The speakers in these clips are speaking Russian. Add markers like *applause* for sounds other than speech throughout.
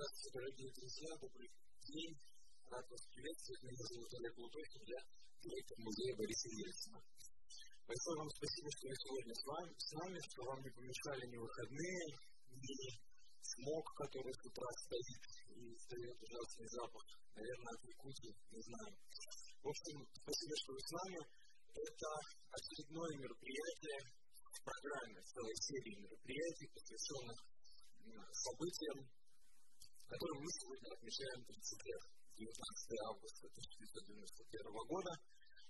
Здравствуйте, дорогие друзья, добрый день. Рад вас приветствовать. Меня зовут Олег Лутохин, я директор музея Бориса Ельцина. Большое вам спасибо, что вы сегодня с, вами, с нами, что вам не помешали ни выходные, ни смог, который с утра стоит и издает ужасный запах. Наверное, от Якутии, не знаю. В общем, спасибо, что вы с нами. Это очередное мероприятие в программе, целой серии мероприятий, посвященных событиям, которые мы сегодня отмечаем 30 лет. 19 августа 1991 года,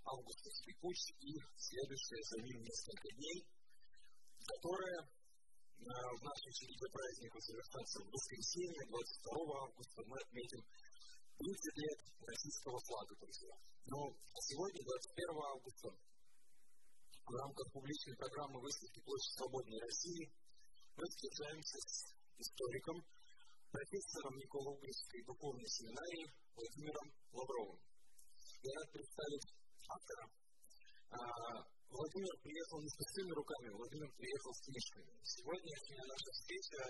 августовский путь и следующие за ним несколько дней, которые в нашей череде праздников совершаться в воскресенье, 22 августа, мы отметим 30 лет российского флага, друзья. Но сегодня, 21 августа, в рамках публичной программы выставки «Площадь свободной России» мы встречаемся с историком, профессором Николаевской духовной семинарии Владимиром Лавровым. Я рад представить автора. Владимир приехал не с пустыми руками, Владимир приехал с книжками. Сегодняшняя наша встреча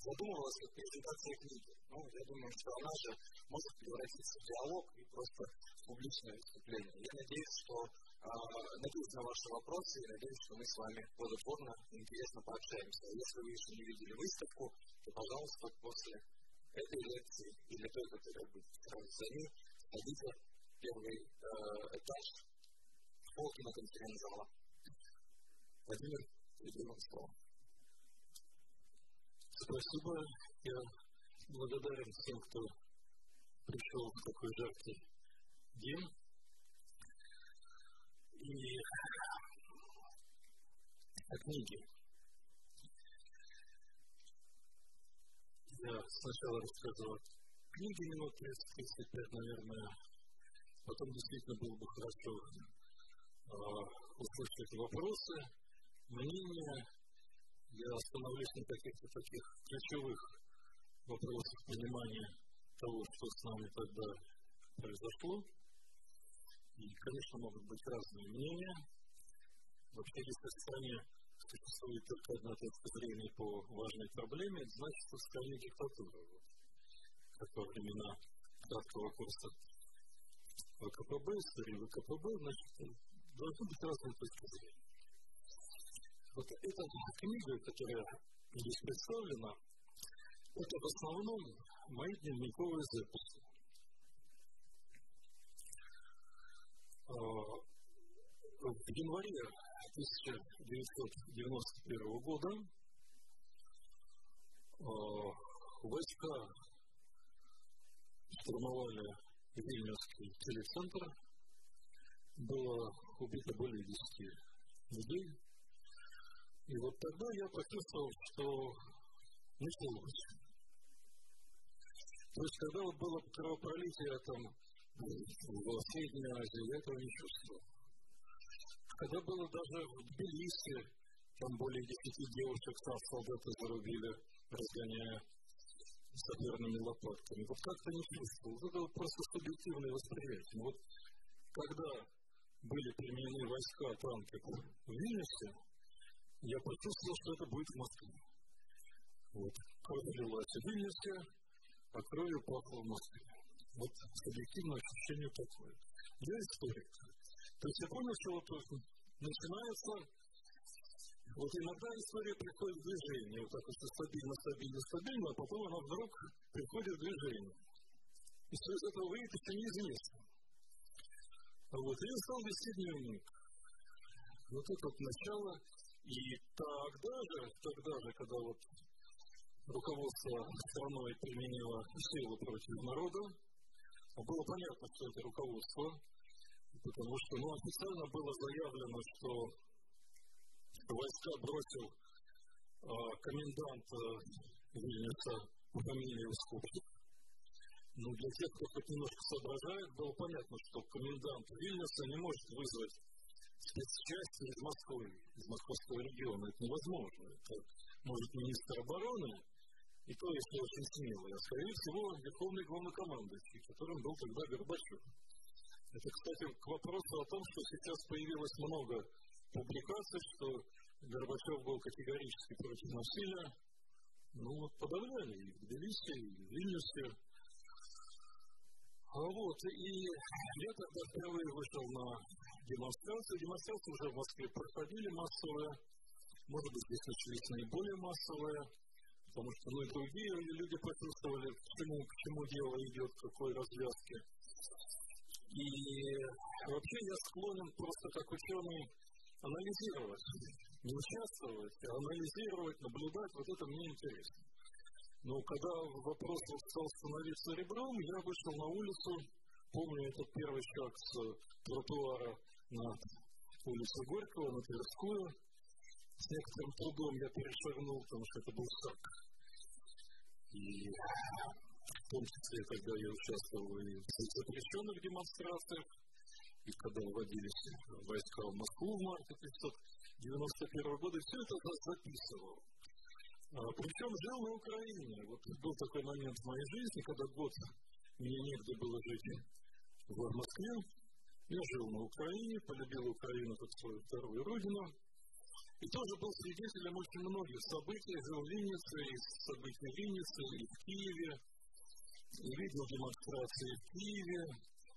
задумывалась как презентация книги. Ну, я думаю, что она же может превратиться в диалог и просто в публичное выступление. Я надеюсь, что э, надеюсь на ваши вопросы и надеюсь, что мы с вами плодотворно и интересно пообщаемся. Если вы еще не видели выставку, пожалуйста, после этой лекции или той, которая будет сразу за ней, сходите первый э, этаж полки на конференц-зала. Владимир, передаю вам слово. Спасибо. Я благодарен всем, кто пришел в такой жаркий день. И о книге. Я сначала рассказывал книги минут 30-35, наверное. Потом действительно было бы хорошо э, услышать вопросы, мнения, я остановлюсь на каких-то таких ключевых вопросах понимания того, что с нами тогда произошло. И, конечно, могут быть разные мнения. Вообще, если в стране существует только одна точка зрения по важной проблеме, это значит, что стране диктатура. Как во времена краткого курса ВКПБ, истории ВКПБ, значит, должны быть разные точки зрения. Вот эта книга, которая здесь представлена, это в основном мои дневниковые записи. В январе 1991 года войска штурмовали Вильнюсский телецентр. Было убито более 10 людей. И вот тогда я почувствовал, что началось. То есть, когда вот было кровопролитие там в Средней Азии, я этого не чувствовал. Когда было даже в Тбилиси, там более десяти девушек там солдаты зарубили, разгоняя саперными лопатками. Вот как-то не чувствовал. Вот это просто субъективное восприятие. Вот когда были применены войска, танки в Вильнюсе, я почувствовал, что это будет в Москве. Вот. Кровь лилась в Вильнюсе, а кровью пахло в Москве. Вот субъективное ощущение такое. Я историк. То есть я понял, что вот начинается вот иногда история приходит в движение, вот так вот стабильно, стабильно, стабильно, а потом она вдруг приходит в движение. И что из этого выйдет, еще неизвестно. Вот, и я стал вести дневник. Вот это вот начало и тогда же, тогда же, когда вот руководство страной применило силу против народа, было понятно, что это руководство, потому что ну, официально было заявлено, что войска бросил э, комендант э, Вильнюса по фамилии Скупчик. Но для тех, кто хоть немножко соображает, было понятно, что комендант Вильнюса не может вызвать спецчасти из Москвы, из московского региона. Это невозможно. Это может министр обороны, и то, если очень смелый, а скорее всего верховный главнокомандующий, которым был тогда Горбачев. Это, кстати, к вопросу о том, что сейчас появилось много публикаций, что Горбачев был категорически против насилия. Ну, вот подавляли и в Тбилиси, и в Вильнюсе. А вот, и я тогда впервые вышел на демонстрацию. Демонстрации уже в Москве проходили массовые. Может быть, здесь начались наиболее массовые, потому что ну, и другие люди почувствовали, к чему, к чему дело идет, к какой развязке. И вообще я склонен просто как ученый анализировать, не участвовать, а анализировать, наблюдать, вот это мне интересно. Но когда вопрос стал становиться ребром, я вышел на улицу, помню этот первый шаг с тротуара на улицу Горького, на Тверскую. С некоторым трудом я перешагнул, потому что это был шаг. И в том числе, когда я участвовал и в запрещенных демонстрациях, и когда вводились войска в Москву в марте 1991 года, все это записывал. А, причем жил на Украине. Вот был такой момент в моей жизни, когда год мне негде было жить в Москве. Я жил на Украине, полюбил Украину как свою вторую родину. И тоже был свидетелем очень многих событий. Жил в Виннице, и событий в Виннице, и в Киеве. Видел демонстрации в Киеве,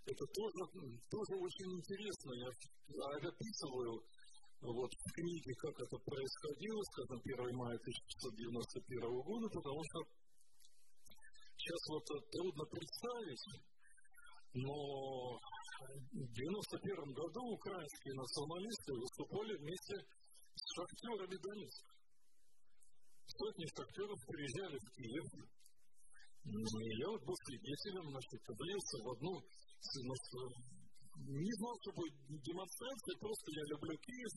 это тоже, тоже очень интересно. Я описываю вот, в книге, как это происходило, скажем, 1 мая 1991 года, потому что сейчас вот трудно представить, но в 1991 году украинские националисты выступали вместе с шахтерами Донецка. Сотни шахтеров приезжали в Киев, я вот был свидетелем, значит, влился в одну не знал, что будет демонстрация, просто я люблю Киев.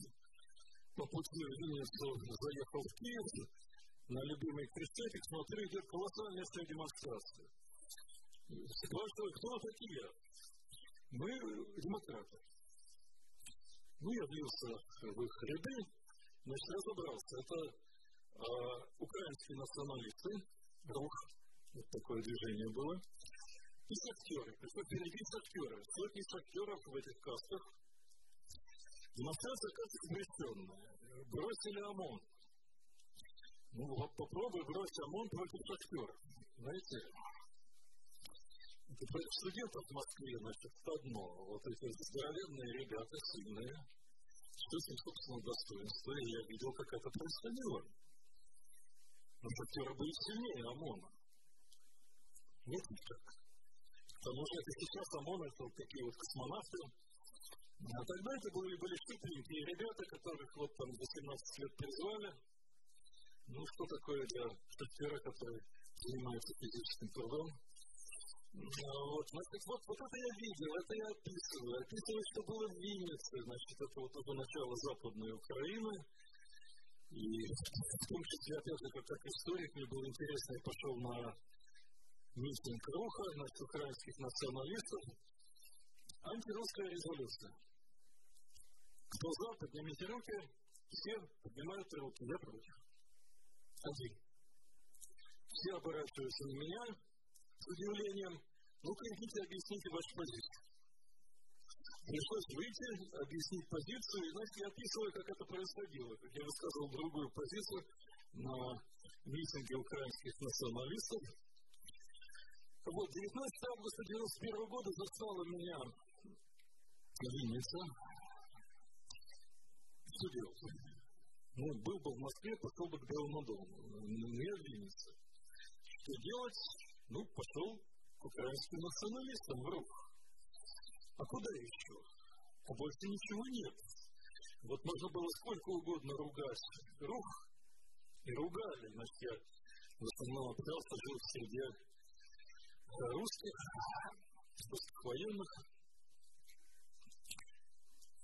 По пути в Винницу заехал в Киев, на любимый крестетик, смотрю, идет колоссальная вся демонстрация. Спрашиваю, кто такие? Мы демократы. Ну, я влился в их ряды, значит, разобрался. Это э, украинские националисты, рух, вот такое движение было и шахтеры. Причем впереди шахтеры. Сотни шахтеров в этих касках. Демонстрация каска запрещенная. Бросили ОМОН. Ну, вот попробуй бросить ОМОН против шахтеров. Знаете, студентов в Москве, значит, одно. Вот эти здоровенные ребята, сильные, что с ним, собственно, достоинство. И я видел, как это происходило. Но шахтеры были сильнее ОМОНа. Вот как. Потому что это сейчас ОМОН, это вот такие вот космонавты. А тогда это были, были шутленькие ребята, которых вот там до 17 лет призвали. Ну, что такое для шахтера, который занимается физическим трудом. А, вот, значит, вот, вот это я видел, это я описываю. Описываю, что было в Виннице, значит, это вот уже начало Западной Украины. И в том числе, опять же, как историк, мне было интересно, я пошел на митинг Руха, значит, украинских националистов, антирусская резолюция. Кто за, поднимите руки, все поднимают руки, я против. Один. Все оборачиваются на меня с удивлением. Ну-ка, идите, объясните вашу позицию. Пришлось выйти, объяснить позицию, и, значит, я описываю, как это происходило, как я высказывал другую позицию на митинге украинских националистов, вот, 19 августа 91 года застала меня Винница. Что делать? Ну, был бы в Москве, пошел бы к Белому дому. В Виннице. Что делать? Ну, пошел к украинским националистам в рух. А куда еще? А больше ничего нет. Вот можно было сколько угодно ругать рух, и ругали. Значит, я в основном общался, жил в среде русских, русских военных.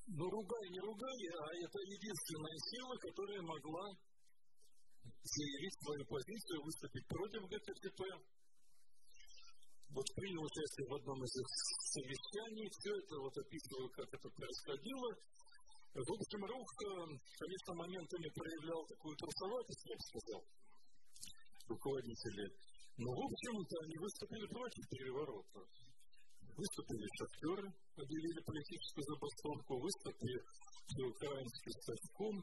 Но ругай, не ругай, а это единственная сила, которая могла заявить свою позицию, выступить против ГКЧП. Вот принял участие в одном из совещаний, все это вот описываю, как это происходило. В общем, Рух, конечно, моментами проявлял такую трусоватость, я бы сказал, руководители но, ну, в общем-то, они выступили против переворота. Выступили шахтеры, объявили политическую забастовку, выступили украинский совком.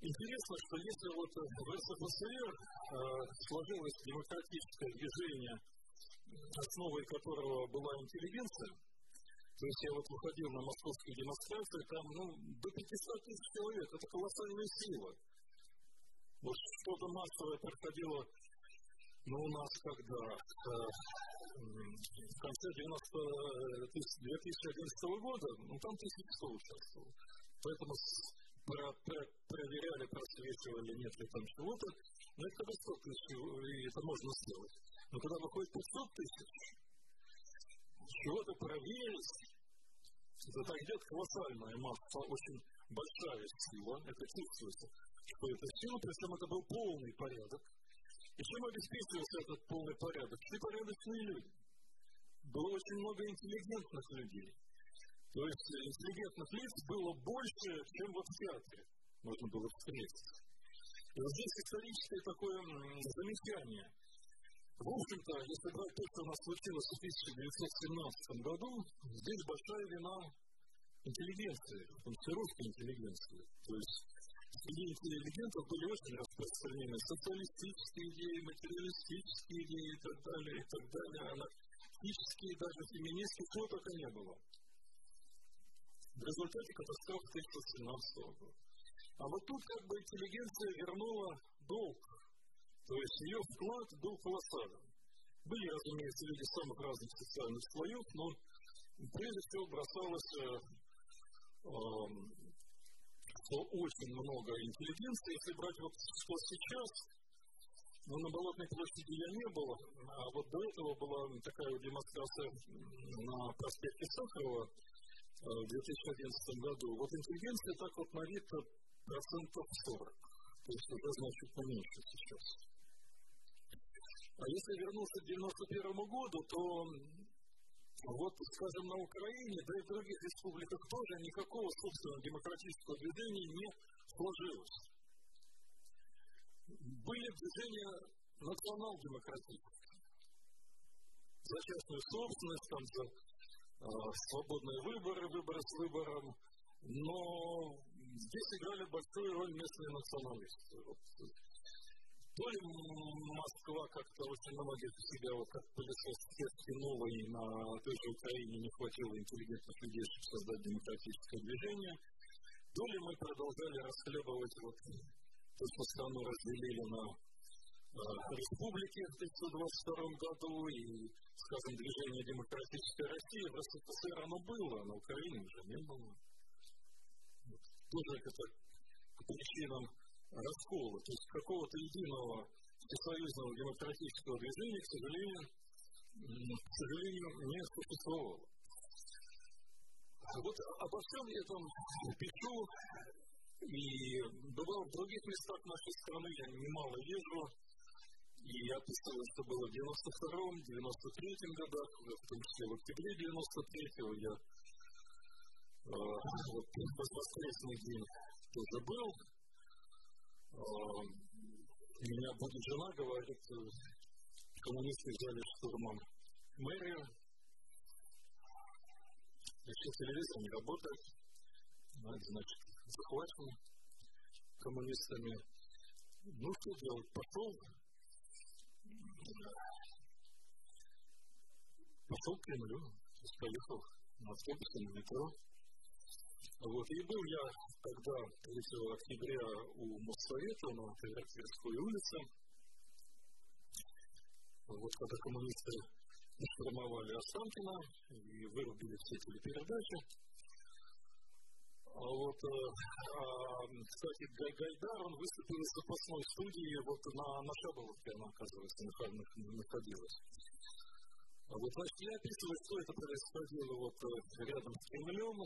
Интересно, что если вот в СССР э, сложилось демократическое движение, основой которого была интеллигенция, то есть я вот выходил на московские демонстрации, там ну, до 500 тысяч человек, это колоссальная сила. Вот что-то массовое проходило, ну, у нас когда, э, в конце 90, 2011 года, ну, там тысячи кто участвовал. Поэтому про, про, проверяли, просвечивали, нет ли там чего-то. Но это когда 100 тысяч, и это можно сделать. Но когда выходит 500 тысяч, чего-то проверить, это идет колоссальная масса, очень большая сила, это чувствуется, что это сила, причем это был полный порядок. И чем обеспечивался этот полный порядок? Все порядочные люди. Было очень много интеллигентных людей. То есть интеллигентных лиц было больше, чем в театре можно было встретить. И здесь историческое такое замечание. В общем-то, если брать то, что у нас случилось в 1917 году, здесь большая вина интеллигенции, русской интеллигенции. То есть среди интеллигентов были очень распространены социалистические идеи, материалистические идеи и так далее, и так далее, анархические, даже феминистские, чего только не было. В результате катастрофы 1917 года. А вот тут как бы интеллигенция вернула долг то есть ее вклад был колоссален. Были, разумеется, люди самых разных социальных слоев, но прежде всего бросалось, э, э, что очень много интеллигенции. Если брать вот что сейчас, ну, на Болотной площади я не был, а вот до этого была такая демонстрация на проспекте Сахарова э, в 2011 году. Вот интеллигенция так вот на вид процентов 40. То есть уже значительно меньше сейчас. А если вернуться к 91 году, то вот, скажем, на Украине, да и в других республиках тоже никакого собственного демократического движения не сложилось. Были движения национал-демократические. За частную собственность, там, за э, свободные выборы, выборы с выбором. Но здесь играли большую роль местные националисты. Вот, то ли Москва как-то очень многих себя вот как пылесос стянула, и на той же Украине не хватило интеллигентных людей, чтобы создать демократическое движение, то ли мы продолжали расхлебывать вот то, что страну разделили на э, республики в 1922 году, и, скажем, движение демократической России в РСФСР оно было, а на Украине уже не было. Вот. Тоже это по причинам раскола, то есть какого-то единого всесоюзного демократического движения, к сожалению, к сожалению, не существовало. Вот обо всем этом пишу, и бывал в других местах нашей страны, я немало езжу, и я описывал, что было в 92-м, 93-м годах, в том числе в октябре 93-го я э, вот, в воскресный день тоже был, меня будет жена, говорит, коммунисты взяли штурмом мэрию, еще телевизор не работает, значит, захвачен коммунистами. Ну, что делать? Пошел, пошел к Кремлю, поехал на автобусе, на метро, вот, и был я тогда, 3 октября, у Моссовета на Тверской улице. Вот когда коммунисты штурмовали Останкино и вырубили все телепередачи. А вот, э, а, кстати, Гайдар, он выступил из запасной студии вот на, на Шаболовке, она, оказывается, находилась. А вот, значит, я описываю, что это происходило вот э, рядом с Кремлем,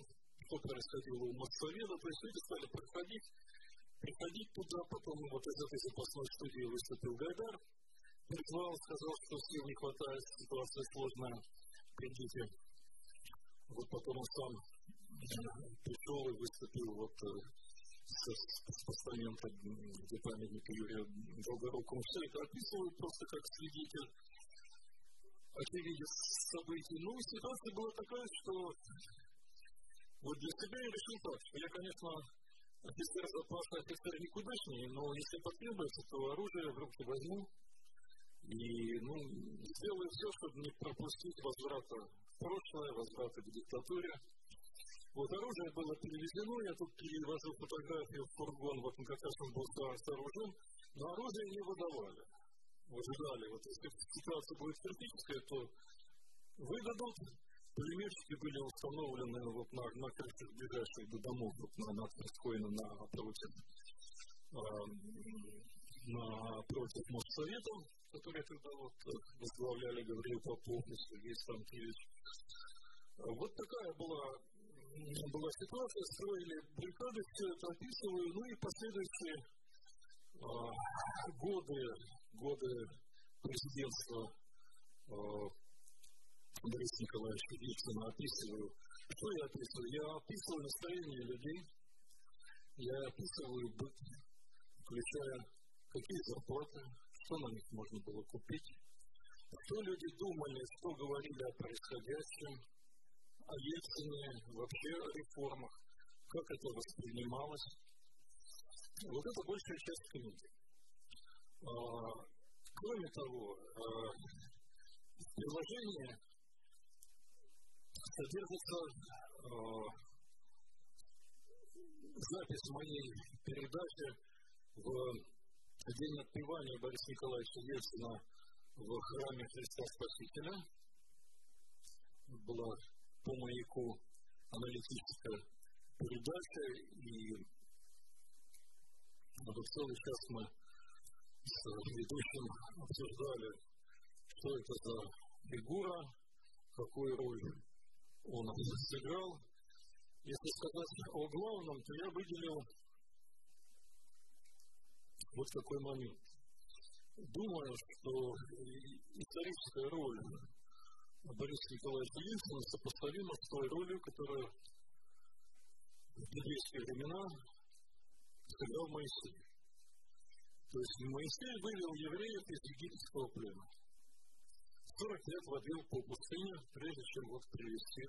что происходило у Моссовета, то есть люди стали приходить, приходить туда, потом вот из этой запасной студии выступил Гайдар, призвал, сказал, что сил не хватает, ситуация сложная, придите. Вот потом он сам пришел и выступил вот э, с, постамента, где памятник Юрия Долгорукому. Все это описывают просто как свидетель очевидец событий. Ну, ситуация была такая, что для себя я решил так, что я, конечно, офицер запаса офицер никудышний, но если потребуется, то оружие в руки возьму и ну, сделаю все, чтобы не пропустить возврата в прошлое, возврата к диктатуре. Вот оружие было перевезено, я тут перевожу фотографию в фургон, вот он как раз он был сооружен, но оружие не выдавали. Вот ждали, вот если ситуация будет критическая, то выдадут, Пулеметчики были установлены вот на, на крышах ближайших до домов, вот на, на Тверской, на, напротив, э, напротив Моссовета, который тогда вот возглавляли Гавриил Попов и Сергей Станкевич. Вот такая была, была ситуация, строили бригады, все это описываю, ну и последующие э, годы, годы президентства э, Бориса Николаевича Ельцина описываю. Что я описываю? Я описываю настроение людей, я описываю быт, включая какие зарплаты, что на них можно было купить, что люди думали, что говорили о происходящем, о Ельцине, вообще о реформах, как это воспринималось. Вот это большая часть книги. А, кроме того, а, в приложении содержится э, запись моей передачи в день отпевания Бориса Николаевича Ельцина в храме Христа Спасителя. Была по маяку аналитическая передача, и вот целый час мы с ведущим обсуждали, что это за фигура, какую роль он сыграл. Если сказать о главном, то я выделил вот такой момент. Думаю, что историческая роль Бориса Николаевича Ельцина сопоставима с той ролью, которую в библейские времена сыграл Моисей. То есть Моисей вывел евреев из египетского плена. 40 лет водил по пустыне, прежде чем вот привести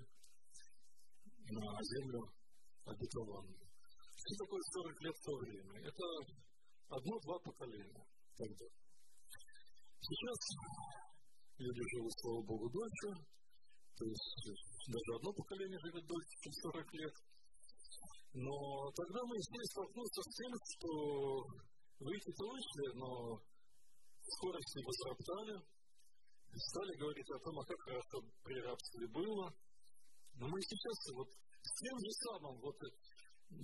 на землю обетованную. Что такое 40 лет в то время? Это одно-два поколения тогда. Сейчас люди живут, слава Богу, дольше, то есть даже одно поколение живет дольше, чем 40 лет. Но тогда мы здесь столкнулся с тем, что выйти-то вышли, но скорости возроптали, стали говорить о том, а как хорошо при рабстве было. Но мы сейчас вот с тем же самым, вот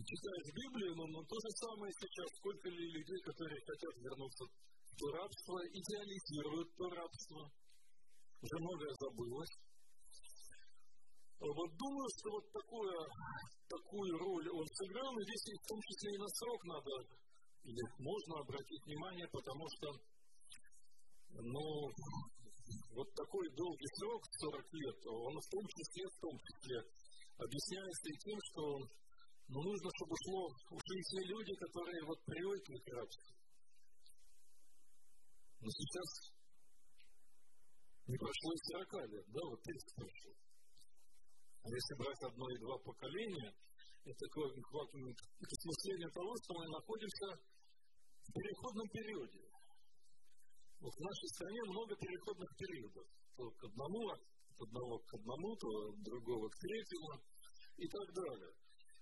читаешь Библию, но, но то же самое сейчас, сколько ли людей, которые хотят вернуться в то рабство, идеализируют то рабство, уже многое забылось. Вот думаю, что вот такое, такую роль он сыграл, и здесь в том числе и на срок надо, или можно обратить внимание, потому что, ну, вот такой долгий срок, 40 лет, он в том числе, в том числе, объясняется и тем, что ну, нужно, чтобы шло, ушли все люди, которые вот привыкли к рабству. Но сейчас не прошло и 40 лет, да, вот 30 прошло. А если брать одно и два поколения, это, это смысление того, что мы находимся в переходном периоде. Вот в нашей стране много переходных периодов. То к одному, от одного к одному, то от другого к третьему и так далее.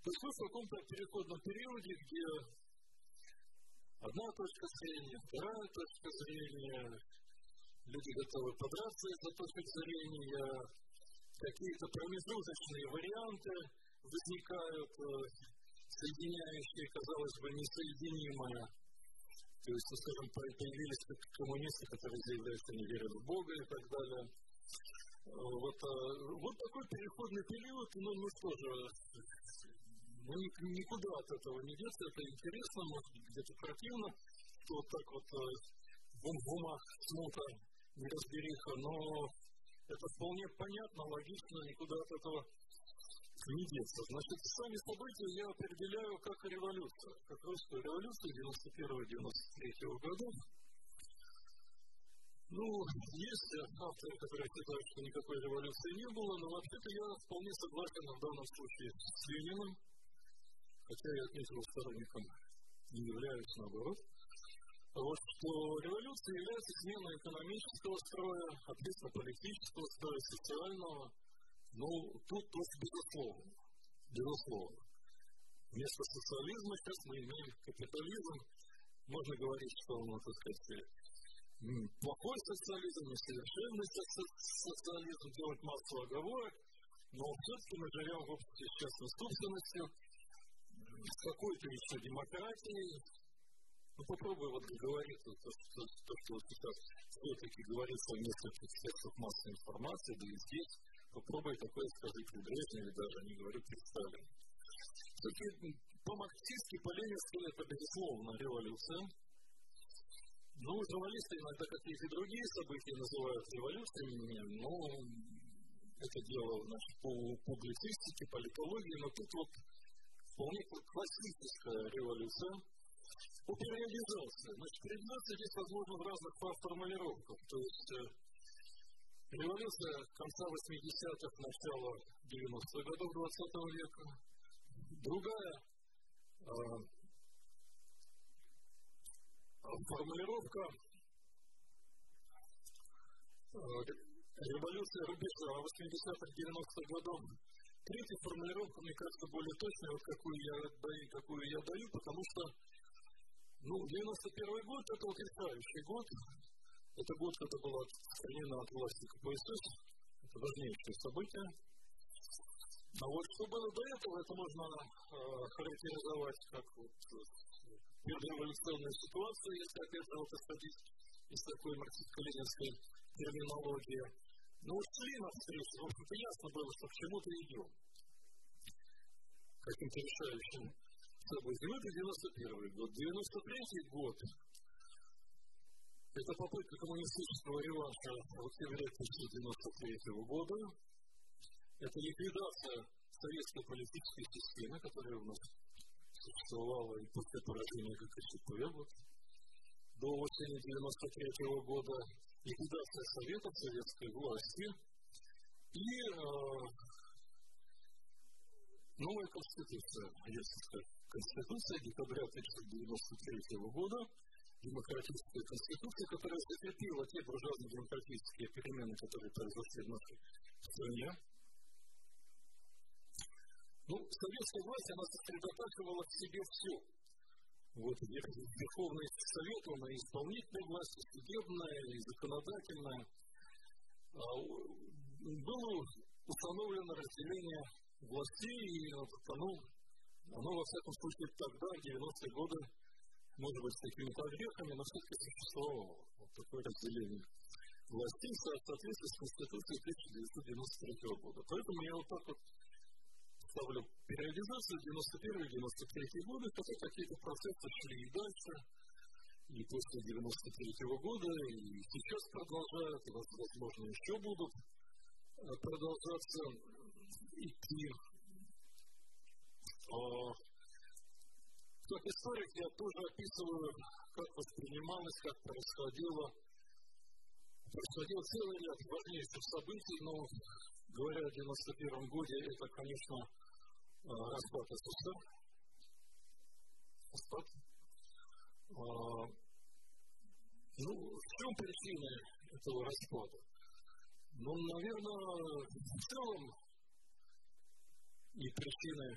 То есть мы в каком-то переходном периоде, где одна точка зрения, вторая точка зрения, люди готовы подраться из-за точки зрения, какие-то промежуточные варианты возникают, э, соединяющие, казалось бы, несоединимое. То есть, скажем, появились коммунисты, которые заявляют, что не верят в Бога и так далее. Вот, вот такой переходный период, ну, ну что же, ну, никуда от этого не деться, это интересно, может быть, где-то противно, что вот так вот в умах смута, неразбериха, но это вполне понятно, логично, никуда от этого не деться. Значит, сами события я определяю как революция, как русскую революцию 91-93 годов. Ну, есть авторы, которые считают, что никакой революции не было, но вообще-то я вполне согласен в данном случае с Лениным, хотя я отметил сторонником не являюсь, наоборот, вот что революция является сменой экономического строя, общественно-политического строя, социального. Ну, тут тоже безусловно. Безусловно. Вместо социализма сейчас мы имеем капитализм. Можно говорить, что он, так сказать, плохой социализм, несовершенный социализм, делать массу оговорок, но все-таки мы живем в обществе с частной собственностью, с какой-то еще демократией. Ну, попробуй вот говорить то, то, что, то, что сейчас все-таки говорится в нескольких средствах массовой информации, да и здесь, попробуй такое сказать Брежневе даже, не говорю при Сталине. По-марксистски, по-ленински это, безусловно, революция. Ну, журналисты иногда какие-то другие события называют революциями, но это дело значит, по публицистике, политологии, но тут вот вполне классическая революция по периодизации. Значит, периодизация здесь возможна в разных формулировках. То есть э, революция конца 80-х, начала 90-х годов 20 века. Другая э, формулировка э, революция рубежа 80-х, 90-х годов. Третья формулировка, мне кажется, более точная, вот какую я даю, какую я даю, потому что ну, 91 год это вот год. Это год, когда была отстранена от власти КПСС. Это важнейшее событие. А вот что было до этого, это можно э, характеризовать как вот предреволюционная ситуация, если опять же вот исходить из такой марксистско-ленинской терминологии. Но вот шли навстречу, в общем-то ясно было, что к чему-то идем. Каким-то решающим событием. Это 91 год. 93 год это попытка коммунистического реванша в октябре 1993 года. Это ликвидация советской политической системы, которая у нас существовала и после поражения ГКЧП вот, до осени 93 года, ликвидация Советов, советской власти. И э, новая Конституция, сказать, Конституция декабря 1993 года, демократическая конституция, которая закрепила те буржуазно-демократические перемены, которые произошли в нашей стране, ну, советская власть, она сосредотачивала в себе все. Вот Верховный Совет, он и исполнительная власть, и судебная, и законодательная. А, было установлено разделение властей, и оно, оно, во всяком случае, тогда, в 90-е годы, может быть, с какими-то огрехами, но все-таки существовало вот такое разделение властей в соответствии с Конституцией 1993 года. Поэтому я вот так вот ставлю периодизацию 91-93 годы, хотя какие-то процессы шли и дальше, и после 93 года, и сейчас продолжают, и, возможно, еще будут э, продолжаться идти. Как историк я тоже описываю, как воспринималось, как происходило. Происходил целый ряд важнейших событий, но говоря о 91 году, это, конечно, Э, распад СССР. Распад. А, ну, в чем причина этого распада? Ну, наверное, в целом и причины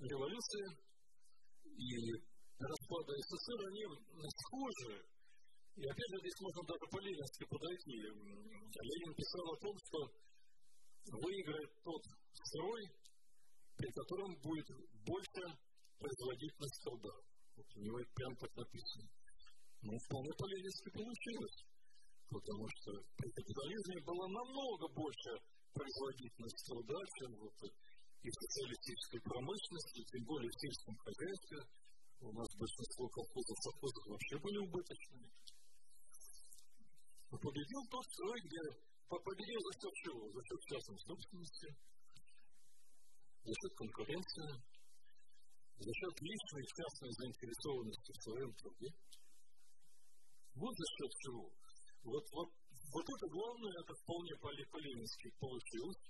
революции, и распада СССР, они схожи. И опять же, здесь можно даже по-ленински подойти. Ленин писал о том, что выиграет тот строй, при котором будет больше производительность труда. Вот у него это прям так написано. Ну, вполне по-ленински получилось. Потому что при капитализме было намного больше производительность труда, чем вот и в социалистической промышленности, тем более в сельском хозяйстве. У нас большинство колхозов, совхозов вообще были убыточными. Но победил тот строй, где победил за счет чего? За счет частной собственности, за счет конкуренции, за счет личной и частной заинтересованности в своем труде. Вот за счет чего. Вот, вот, вот это главное, это вполне по-ленински получилось.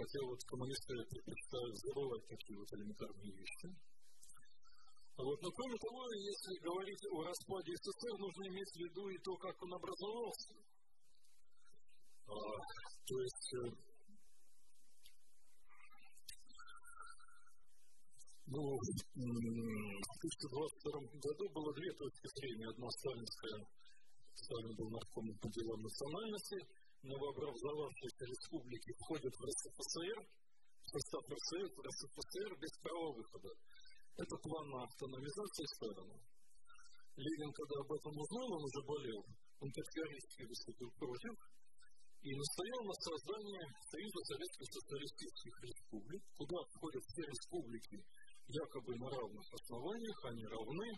Хотя вот коммунисты предпочитают забывать такие вот элементарные вещи. А вот, но кроме того, если говорить о распаде СССР, нужно иметь в виду и то, как он образовался. А, то есть э, ну, в 1922 году было две точки зрения. Одна сталинская, Сталин был наркомом по делам национальности, новообразовавшиеся республики входят в РСФСР, в состав РСФСР, РСФСР без права выхода. Это план на автономизацию Сталина. Ленин, когда об этом узнал, он уже болел, он категорически выступил против и настоял на создании Союза Советских Социалистических Республик, куда входят все республики якобы на равных основаниях, они равны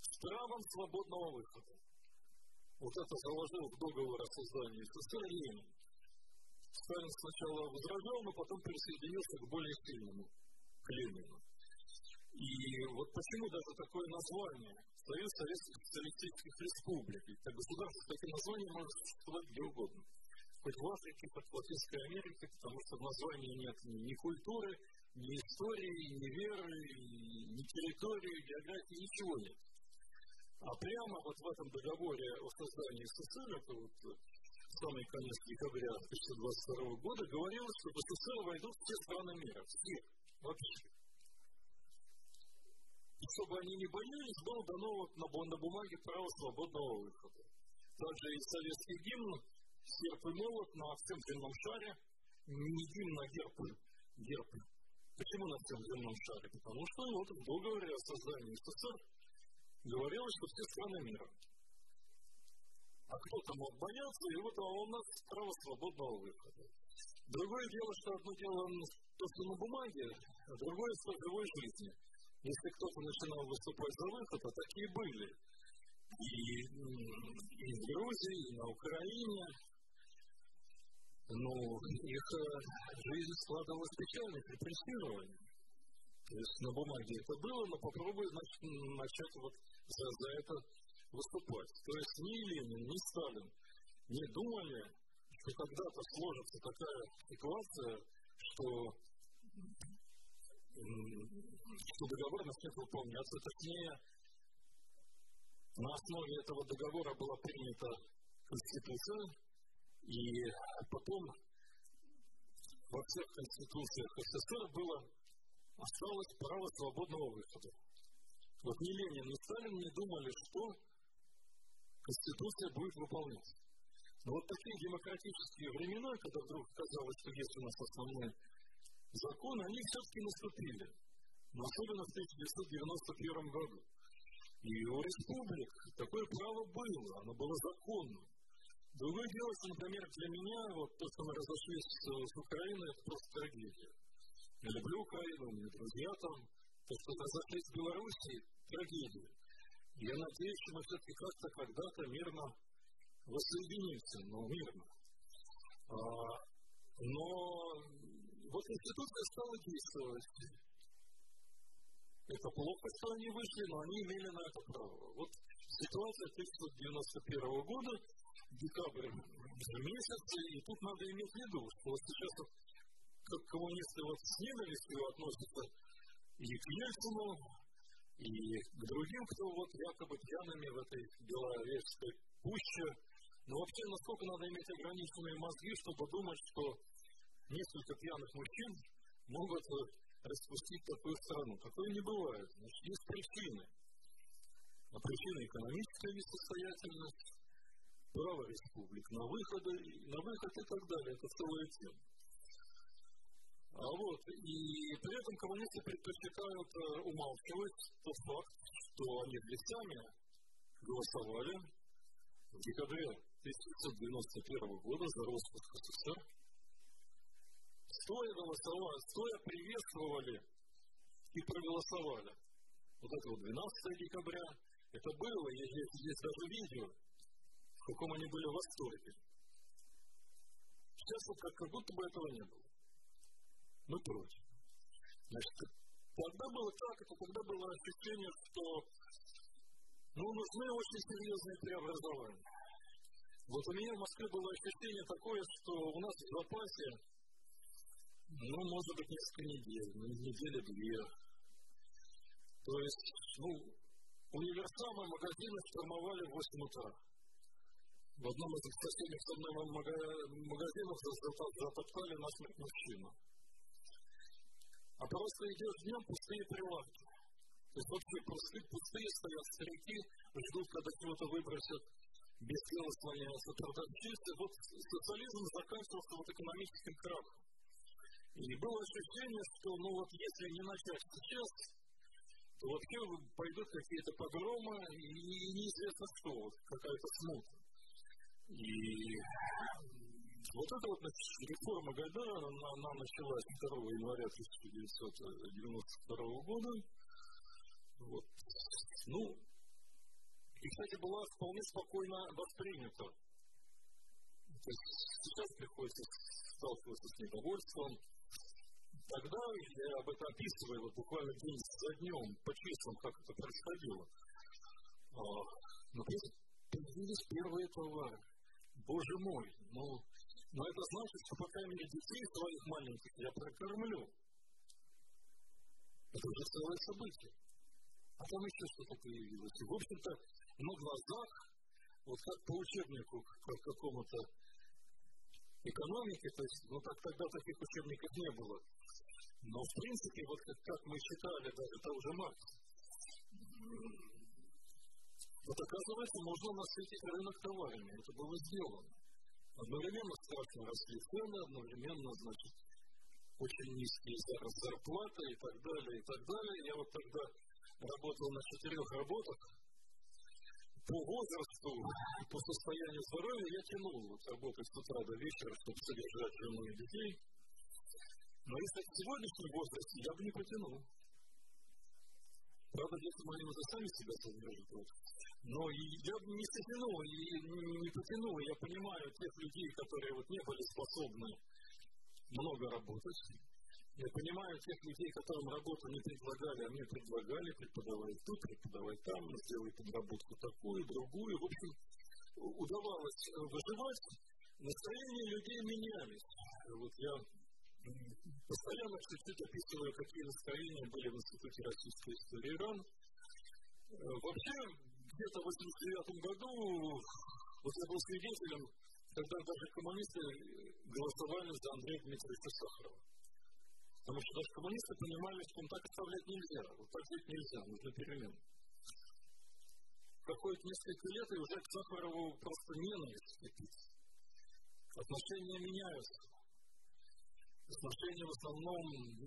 с правом свободного выхода. Вот это заложил в договор о создании СССР. Сталин сначала возражал, но потом присоединился к более сильному, к Ленину. И вот почему даже такое название Союз Советских Социалистических Республик. Ведь государство с таким названием может существовать где угодно. Хоть в Африке, хоть в Латинской Америке, потому что в названии нет ни культуры, ни истории, ни веры, ни территории, географии, ничего нет. А прямо вот в этом договоре о создании СССР, это вот самый конец декабря 1922 года, говорилось, что в СССР войдут все страны мира, все, вообще. И чтобы они не боялись, было дано вот на, на бумаге право свободного выхода. Также и советский гимн «Серп и молот» на всем земном шаре, не гимн, а герб, герб. Почему на всем земном шаре? Потому что вот в договоре о создании СССР говорилось, что все страны мира. А кто-то мог бояться, и вот а у нас право свободного выхода. Другое дело, что одно дело то, что на бумаге, а другое в живой жизни. Если кто-то начинал выступать за выход, а такие были. И, и в Грузии, и на Украине. Но их э, жизнь складывалась печально, репрессирование. То есть на бумаге это было, но попробуй значит, начать вот за, за это выступать. То есть ни Ленин, ни Сталин не думали, что когда-то сложится такая ситуация, что, что договор начнет выполняться. Точнее, на основе этого договора была принята Конституция, и потом во всех конституциях СССР было осталось право свободного выхода. Вот ни Ленин, ни Сталин не думали, что Конституция будет выполняться. Но вот такие демократические времена, когда вдруг казалось, что есть у нас основной закон, они все-таки наступили. Но особенно в 1991 году. И у республик такое право было, оно было законным. Другое дело, что, например, для меня, вот то, что мы разошлись с, с Украиной, это просто трагедия. Я люблю Украину, у меня друзья там. То, что разошлись в Беларуси, трагедия. Я надеюсь, что мы все-таки как-то когда-то мирно воссоединимся, но мирно. А, но вот институция стала действовать. Это плохо, что они вышли, но они имели на это право. Вот ситуация 1991 года, декабрь месяц, и тут надо иметь в виду, что вот сейчас как коммунисты вот с ненавистью относятся и к Ельцину, и к другим, кто вот якобы пьяными в этой белорусской пуще. Но вообще, насколько надо иметь ограниченные мозги, чтобы думать, что несколько пьяных мужчин могут распустить такую страну. Такое не бывает. Значит, есть причины. А причина экономическая несостоятельность, право республик на выход, на выход и так далее. Это целая тема. А вот, и при этом коммунисты предпочитают э, умалчивать тот факт, что они сами голосовали в декабре 1991 года за распуск СССР, стоя голосовали, стоя приветствовали и проголосовали. Вот это вот 12 декабря, это было, есть, есть даже видео, в каком они были в восторге. Сейчас вот как, как будто бы этого не было мы против. Значит, тогда было так, это тогда было ощущение, что ну, нужны очень серьезные преобразования. Вот у меня в Москве было ощущение такое, что у нас в запасе ну, может быть, несколько недель, ну, недели две. То есть, ну, универсамы магазины штурмовали в 8 утра. В одном из соседних магазинов затоптали насмерть мужчину. А просто идешь днем пустые прилавки. То есть вообще пустые, пустые стоят старики, ждут, когда чего-то выбросят, без дела слоняются продавщицы. Вот социализм заканчивался вот экономическим крахом. И было ощущение, что ну вот если не начать сейчас, то вообще пойдут какие-то погромы и неизвестно что, вот какая-то смута. И вот эта вот реформа Гайдара, она, она началась 2 января 1992 года. Вот. Ну, и, кстати, была вполне спокойно воспринята. То есть сейчас приходится сталкиваться с недовольством. Тогда я об этом описываю вот буквально день за днем, по числам, как это происходило. А, но появились первые товары. Боже мой, ну, но это значит, что, по крайней мере, детей своих маленьких я прокормлю. Это уже целое событие. А там еще что-то появилось. И, в общем-то, на глазах, вот как по учебнику, как какому-то экономики, то есть, ну так тогда таких учебников не было. Но в принципе, вот как, как мы считали, даже того же Маркс, вот оказывается, можно насытить рынок товарами. Это было сделано. Одновременно страшно росли цены, одновременно, значит, очень низкие зарплаты и так далее, и так далее. Я вот тогда работал на четырех работах, по возрасту, по состоянию здоровья я тянул вот, работать с утра до вечера, чтобы содержать жену и детей. Но если в сегодняшнем возрасте, я бы не потянул. Правда, дети мои уже сами себя содержат. Но и я бы не и не, потянул. Я понимаю тех людей, которые вот не были способны много работать, я понимаю тех людей, которым работу не предлагали, а мне предлагали, преподавай тут, преподавай там, сделай подработку такую, другую. В общем, удавалось выживать. Настроения людей менялись. Вот я постоянно чуть-чуть описываю, какие настроения были в Институте российской истории Иран. Э, вообще, где-то в 1989 году вот я был свидетелем, когда даже коммунисты голосовали за Андрея Дмитриевича Сахарова. Потому что даже коммунисты понимали, что им так оставлять нельзя, вот так жить нельзя, нужны перемены. Проходит несколько лет, и уже к Сахарову просто ненависть кипит. Отношения меняются. Отношения в основном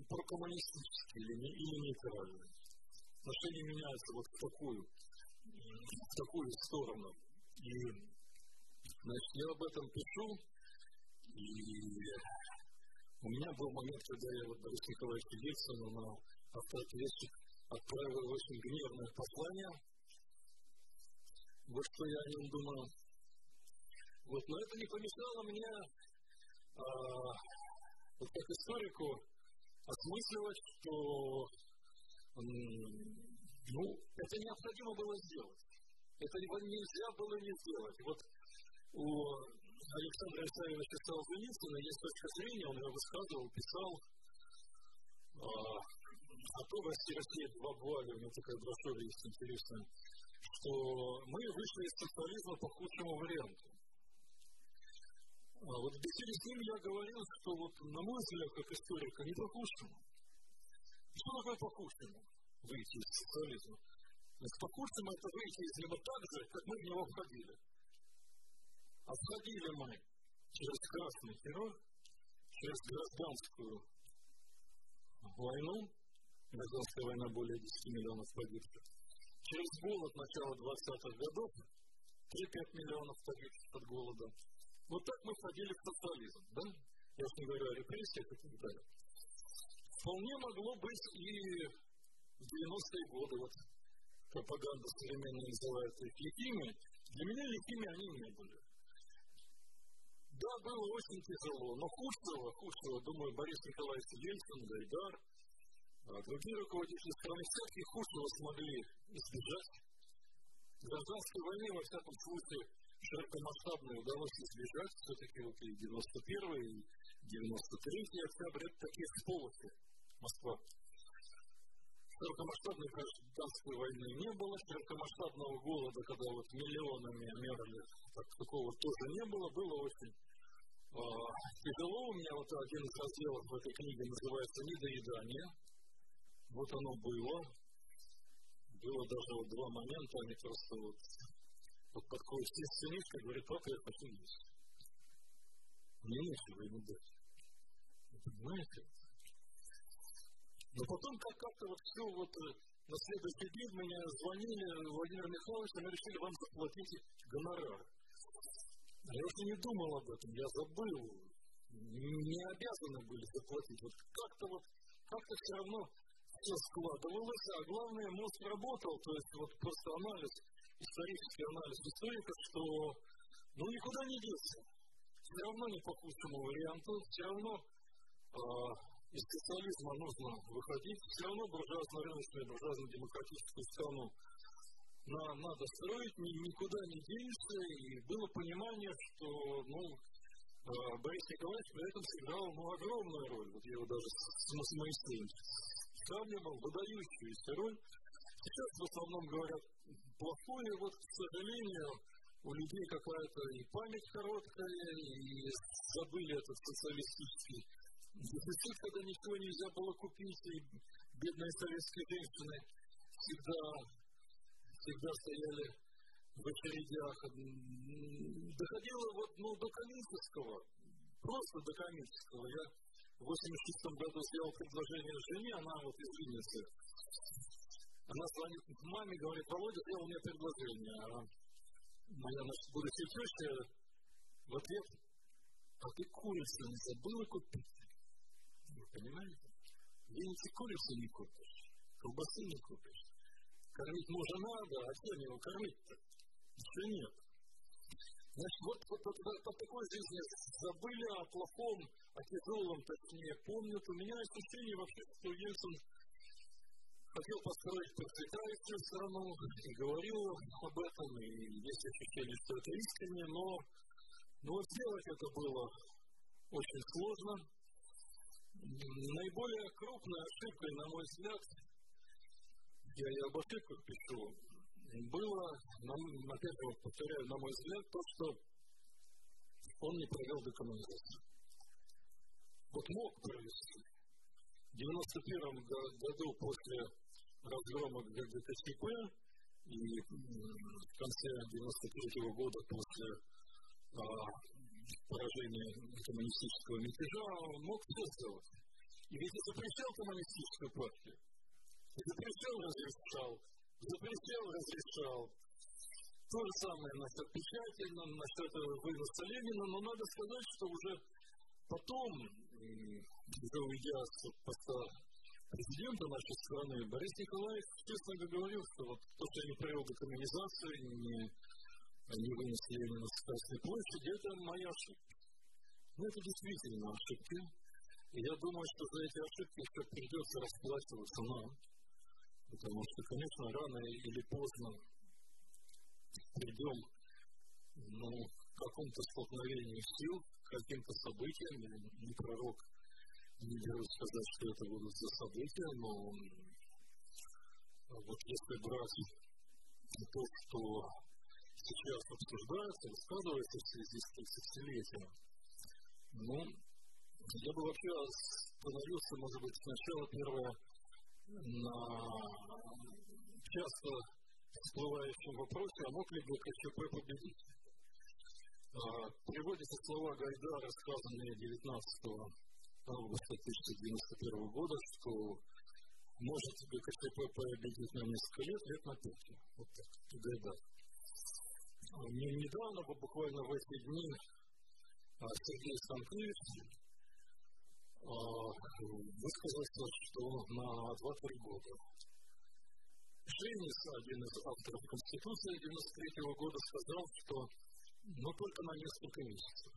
прокоммунистические или, не, или нейтральные. Отношения меняются вот в такую, в такую сторону. И значит, я об этом пишу, и у меня был момент, когда я вот Борис Николаевич Ельцину на автоответчик отправил очень гневное послание. Вот что я о нем думаю. Вот, но это не помешало мне, а, вот как историку, осмысливать, что ну, это необходимо было сделать. Это нельзя было не сделать. Вот у Александра Исаевича Солженицына есть точка зрения, он ее высказывал, писал а, о том, Россия в обвале, у него такая брошюра есть интересная, что мы вышли из социализма по худшему варианту. А вот в беседе с ним я говорил, что вот, на мой взгляд, как историка, не по худшему. Что такое по худшему? Выйти из социализма. По худшему это выйти из него так же, как мы в него входили. Отходили мы через Красный террор, через гражданскую войну, гражданская война более 10 миллионов погибших, через голод начала 20-х годов, 3-5 миллионов погибших от голода. Вот так мы входили в социализм, да? Я не говорю о репрессиях и так далее. Вполне могло быть и в 90-е годы, вот пропаганда современная называет их лихими, для меня лихими они не были. Да, было очень тяжело, но худшего, худшего, думаю, Борис Николаевич Ельцин, Гайдар, а другие руководители страны все-таки худшего смогли избежать. Гражданской войны, во всяком случае, широкомасштабной удалось избежать. Все-таки вот и 91 и 93 октябрь, это такие сполохи Москва. Широкомасштабной гражданской войны не было, широкомасштабного голода, когда вот миллионами мерли, так, такого тоже не было, было очень э, тяжело. У меня вот один из разделов в этой книге называется «Недоедание». Вот оно было. Было даже вот два момента, они просто вот, вот подходят все сценистка, говорит, папа, я хочу есть. Мне нечего ему дать. Понимаете? Но потом как- как-то вот все вот э, на следующий день мне звонили, Владимир Михайлович, мы решили вам заплатить гонорар. А я уже не думал об этом, я забыл. Не обязаны были заплатить. Вот как-то вот, как-то все равно все складывалось, а главное, мозг работал, то есть вот просто анализ, исторический анализ историка, что ну никуда не делся. Все равно не по худшему варианту, все равно а, из социализма нужно выходить, все равно буржуазно-рыночную, буржуазно-демократическую страну на, надо строить, ни, никуда не денешься, и было понимание, что ну, э, Борис Николаевич при этом сыграл ну, огромную роль. Вот я его даже с, с Моисеем сравнивал, выдающуюся роль. Сейчас в основном говорят плохое, вот, к сожалению, у людей какая-то и память короткая, и забыли этот социалистический дефицит, когда ничего нельзя было купить, и бедные советские женщины всегда, всегда стояли в очередях. Доходило вот, ну, до Каминского, просто до Каминского. Я в 86 году сделал предложение жене, она вот из Винницы. Она звонит маме, говорит, Володя сделал мне предложение. А моя значит, будущая теща в ответ, а ты курицу не забыла купить? Понимаете? В Виннице курицу не купишь, колбасы не купишь. Кормить мужа надо, а чем его кормить-то? Еще нет. Значит, вот, вот, вот, вот от такой жизни забыли о плохом, о тяжелом, точнее, помнят. У меня ощущение вообще, что Ельцин хотел построить процветающую страну, и говорил об этом, и есть ощущение, что это искренне, но, но сделать это было очень сложно. Наиболее крупной ошибкой, на мой взгляд, я и об ошибках пишу, было, опять же, повторяю, на мой взгляд, то, что он не провел декоммунизацию. Вот мог провести. В 91 году после разгрома ГКЧП и в конце 93 -го года после а, поражения коммунистического мятежа он мог сделать. И ведь запрещал коммунистическую партию. И запрещал, разрешал. Запрещал, разрешал. То же самое насчет печати, насчет выноса Ленина, но надо сказать, что уже потом, уже уйдя с поста президента нашей страны, Борис Николаевич честно говорил, что вот то, что не провел декоммунизацию, не, не вынес Ленина с Красной площади, это моя ошибка. Ну, это действительно ошибки. И я думаю, что за эти ошибки еще придется расплачиваться нам. Потому что, конечно, рано или поздно придем ну, к какому-то столкновению сил, к каким-то событиям. Не пророк, не берусь сказать, что это будут за события, но вот если брать то, что сейчас обсуждается, высказывается в связи с 30-летием, ну, я бы вообще остановился, может быть, сначала первое на часто всплывающем вопросе, а мог ли ГКЧП победить? А, приводятся слова Гайдара, сказанные 19 августа 1991 года, что может ГКЧП победить на несколько лет, лет на пять. Вот так, Гайдар. Не, недавно, буквально в эти дни, Сергей Станкевич высказался, что на 2-3 года. Женис, один из авторов Конституции 93 года, сказал, что но только на несколько месяцев.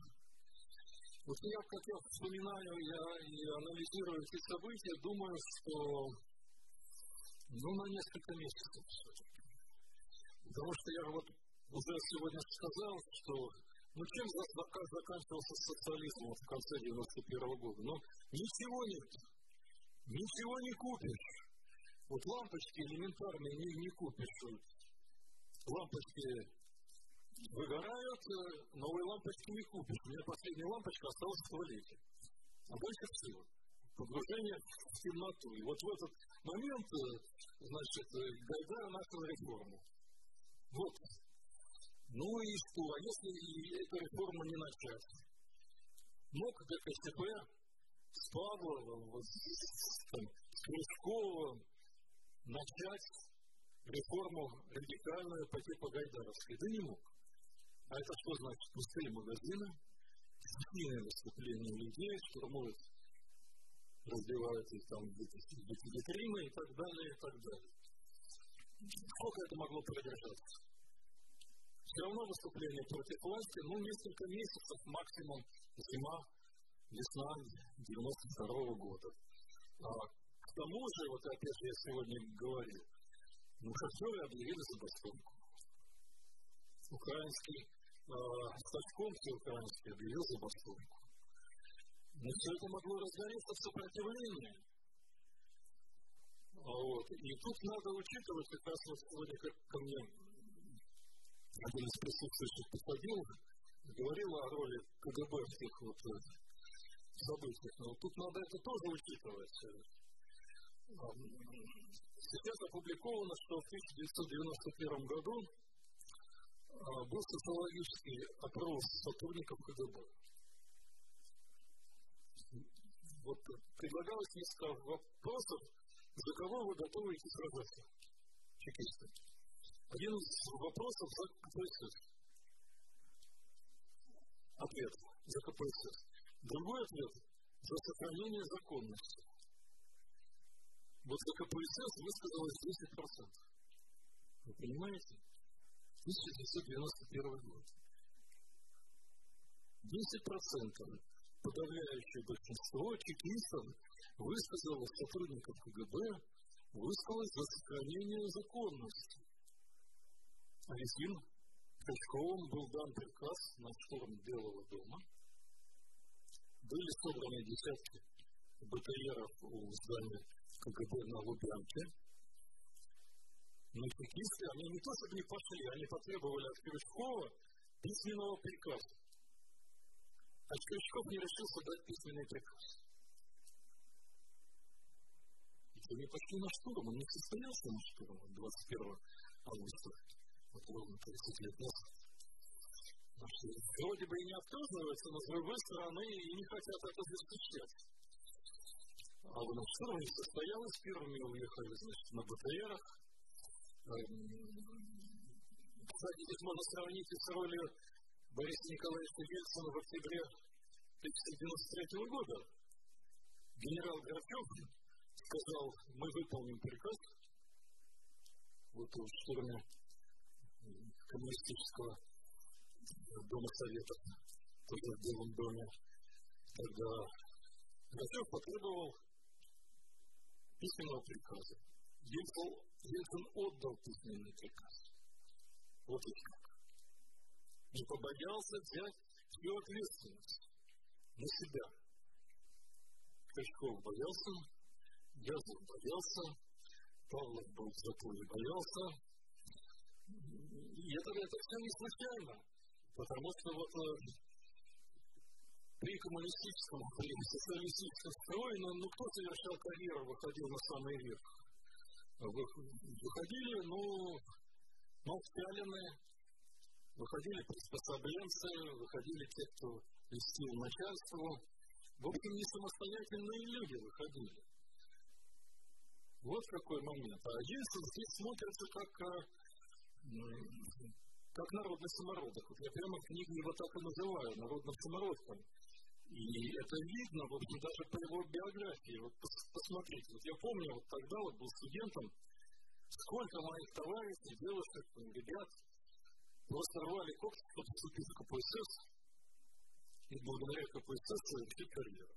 Вот я, как я вспоминаю я и анализирую эти события, думаю, что ну, на несколько месяцев все-таки. Потому что я вот уже сегодня сказал, что Ну, чем заканчивался социализм в конце 91 года? Ну, ничего нет. Ничего не купишь. Вот лампочки элементарные не, не купишь. Лампочки выгорают, новые лампочки не купишь. У меня последняя лампочка осталась в туалете. А больше всего. Погружение в темноту. И вот в этот момент, значит, Гайдар начал реформу. Вот. Ну и что? А если эту реформу не начать? Мог ГКЧП с Павловым, там, с Крючковым начать реформу радикальную по типу Гайдаровской? Да не мог. А это что значит? Пустые магазины, стихийное выступление людей, штурмуют, разбивают их там витрины и так далее, и так далее. Сколько это могло продержаться? Все равно выступление против власти, ну, несколько месяцев максимум зима, весна 92 -го года. А к тому же, вот опять же я сегодня говорил, ну, шоферы объявили забастовку. Украинский, э, Стачком всеукраинский объявил забастовку. Но все это могло разгореться в сопротивлении. Вот. И тут надо учитывать, как раз вот сегодня как ко мне один из присутствующих подходил, говорил о роли КГБ в всех вот событиях. Но тут надо это тоже учитывать. Сейчас опубликовано, что в 1991 году был социологический опрос сотрудников КГБ. Вот предлагалось несколько вопросов, за кого вы готовы идти сражаться? Чекисты. Один из вопросов за КПСС. Ответ за КПСС. Другой ответ за сохранение законности. Вот за КПСС высказалось 10%. Вы понимаете? 1991 год. 10% подавляющее большинство чекистов высказало сотрудников КГБ, высказалось за сохранение законности. Резин Качковым был дан приказ на штурм Белого дома. Были собраны десятки БТРов у здания КГБ на Лубянке. Но чекисты, они не то чтобы не пошли, они потребовали от Крючкова письменного приказа. А Крючков не решился дать письменный приказ. И они пошли на штурм, он не состоялся на штурм 21 августа, ровно 30 лет назад. Вроде бы и не отказываются, но с другой стороны и не хотят это защищать. А вот на штурм не состоялось, первыми уехали, значит, на БТРах. Кстати, здесь можно сравнить и с ролью Бориса Николаевича Ельцина в октябре 1993 года генерал Горчев сказал, мы выполним приказ вот в штурме коммунистического дома Совета, тоже в Белом доме. Тогда Горчев потребовал письменного приказа. Ельцин, отдал письменный приказ. Вот и как не побоялся взять всю ответственность на себя. Качков боялся, Язов боялся, Павлов был в боялся. Это, это все не случайно, потому что вот э, при коммунистическом, при социалистическом строе, ну, ну кто совершал карьеру, выходил на самый верх? Выходили, ну, ну, Сталины, Выходили приспособленцы, выходили те, кто льстил начальству. В общем, не самостоятельные люди выходили. Вот какой момент. А Ельцин здесь смотрится как, э, как народный самородок. Вот я прямо в книге его так и называю, народным самородком. И это видно, в общем, даже по его биографии. Вот посмотрите, вот я помню, вот тогда вот был студентом, сколько моих товарищей, девушек, ребят, Просто рвали когти, чтобы вступить в КПСС, и благодаря КПСС совершить карьеру.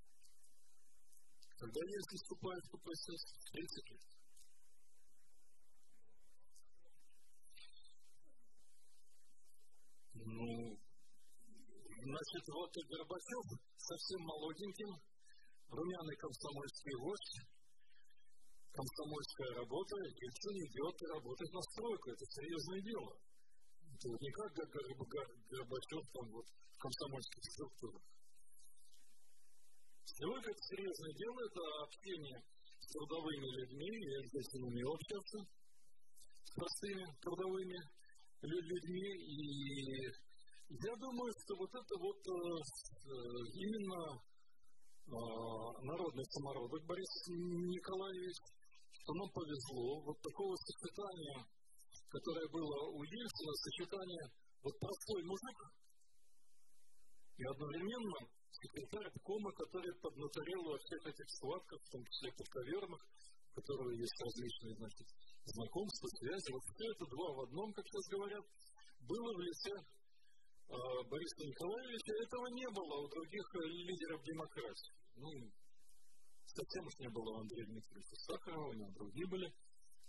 Когда Ельцин вступает в КПСС, 30 лет. Ну, Значит, вот и Горбачев совсем молоденьким, румяный комсомольский вождь, комсомольская работа, Ельцин идет и работает на стройку. Это серьезное дело. Это вот не как Горбачев там вот в комсомольских структурах. Стройка – это серьезное дело, это общение с трудовыми людьми, я здесь не умею общаться с простыми трудовыми людьми, и я думаю, что вот это вот э, именно э, народный самородок Борис Николаевич, что нам повезло, вот такого сочетания, которое было у Ельцина, сочетание вот простой мужик и одновременно секретарь кома, который поднаторел во всех этих схватках, в том числе подковерных, у которого есть различные, значит, знакомства, связи. Вот все это два в одном, как сейчас говорят, было в лице э, Бориса Николаевича. Этого не было у других лидеров демократии. Ну, совсем уж не было у Андрея Дмитриевича Сахарова, у него другие были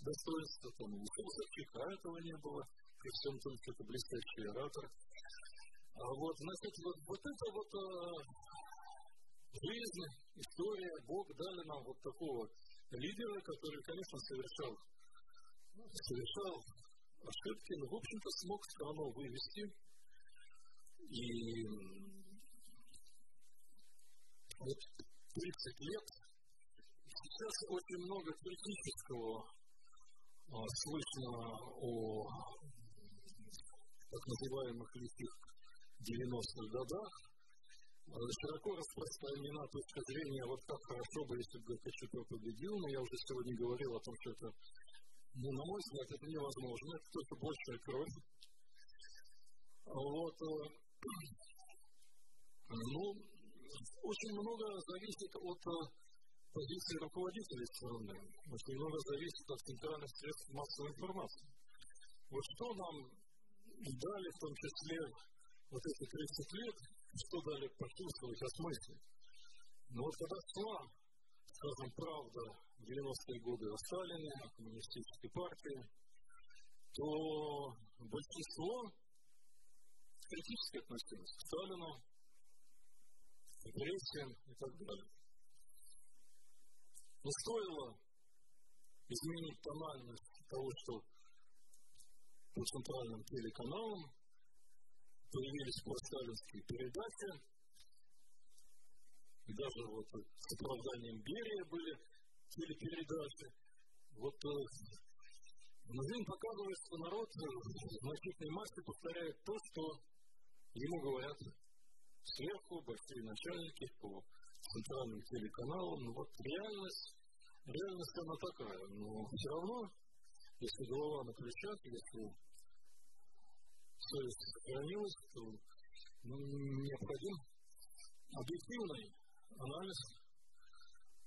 достоинства, там у Собчака этого не было, при всем том, что это блестящий оратор. А вот, значит, вот, вот это вот а, жизнь, история, Бог дали нам вот такого лидера, который, конечно, совершал, совершал ошибки, но, в общем-то, смог страну вывести. И вот 30 лет сейчас очень много критического а, слышно о так называемых лихих 90-х годах. А, широко распространена точка зрения, вот как хорошо бы, если бы ГКЧП победил, но я уже сегодня говорил о том, что это, ну, на мой взгляд, это невозможно, это только большая кровь. Вот, э, *clears throat* ну, очень много зависит от э, позиции руководителей страны. Очень много зависит от центральных средств массовой информации. Вот что нам дали, в том числе, вот эти 30 лет, что дали почувствовать, осмыслить. Но вот когда шла, скажем, правда, 90-е годы о Сталине, о коммунистической партии, то большинство критически относилось к Сталину, к агрессиям и так далее. Но стоило изменить тональность того, что по центральным телеканалам появились постсталинские передачи, даже вот с оправданием Берия были телепередачи. Вот э, Музей показывает, что народ в значительной массе повторяет то, что ему говорят сверху большие начальники по центральным телеканалам. Ну вот реальность, реальность она такая. Но все равно, если голова на плечах, если совесть сохранилась, то ну, необходим объективный анализ,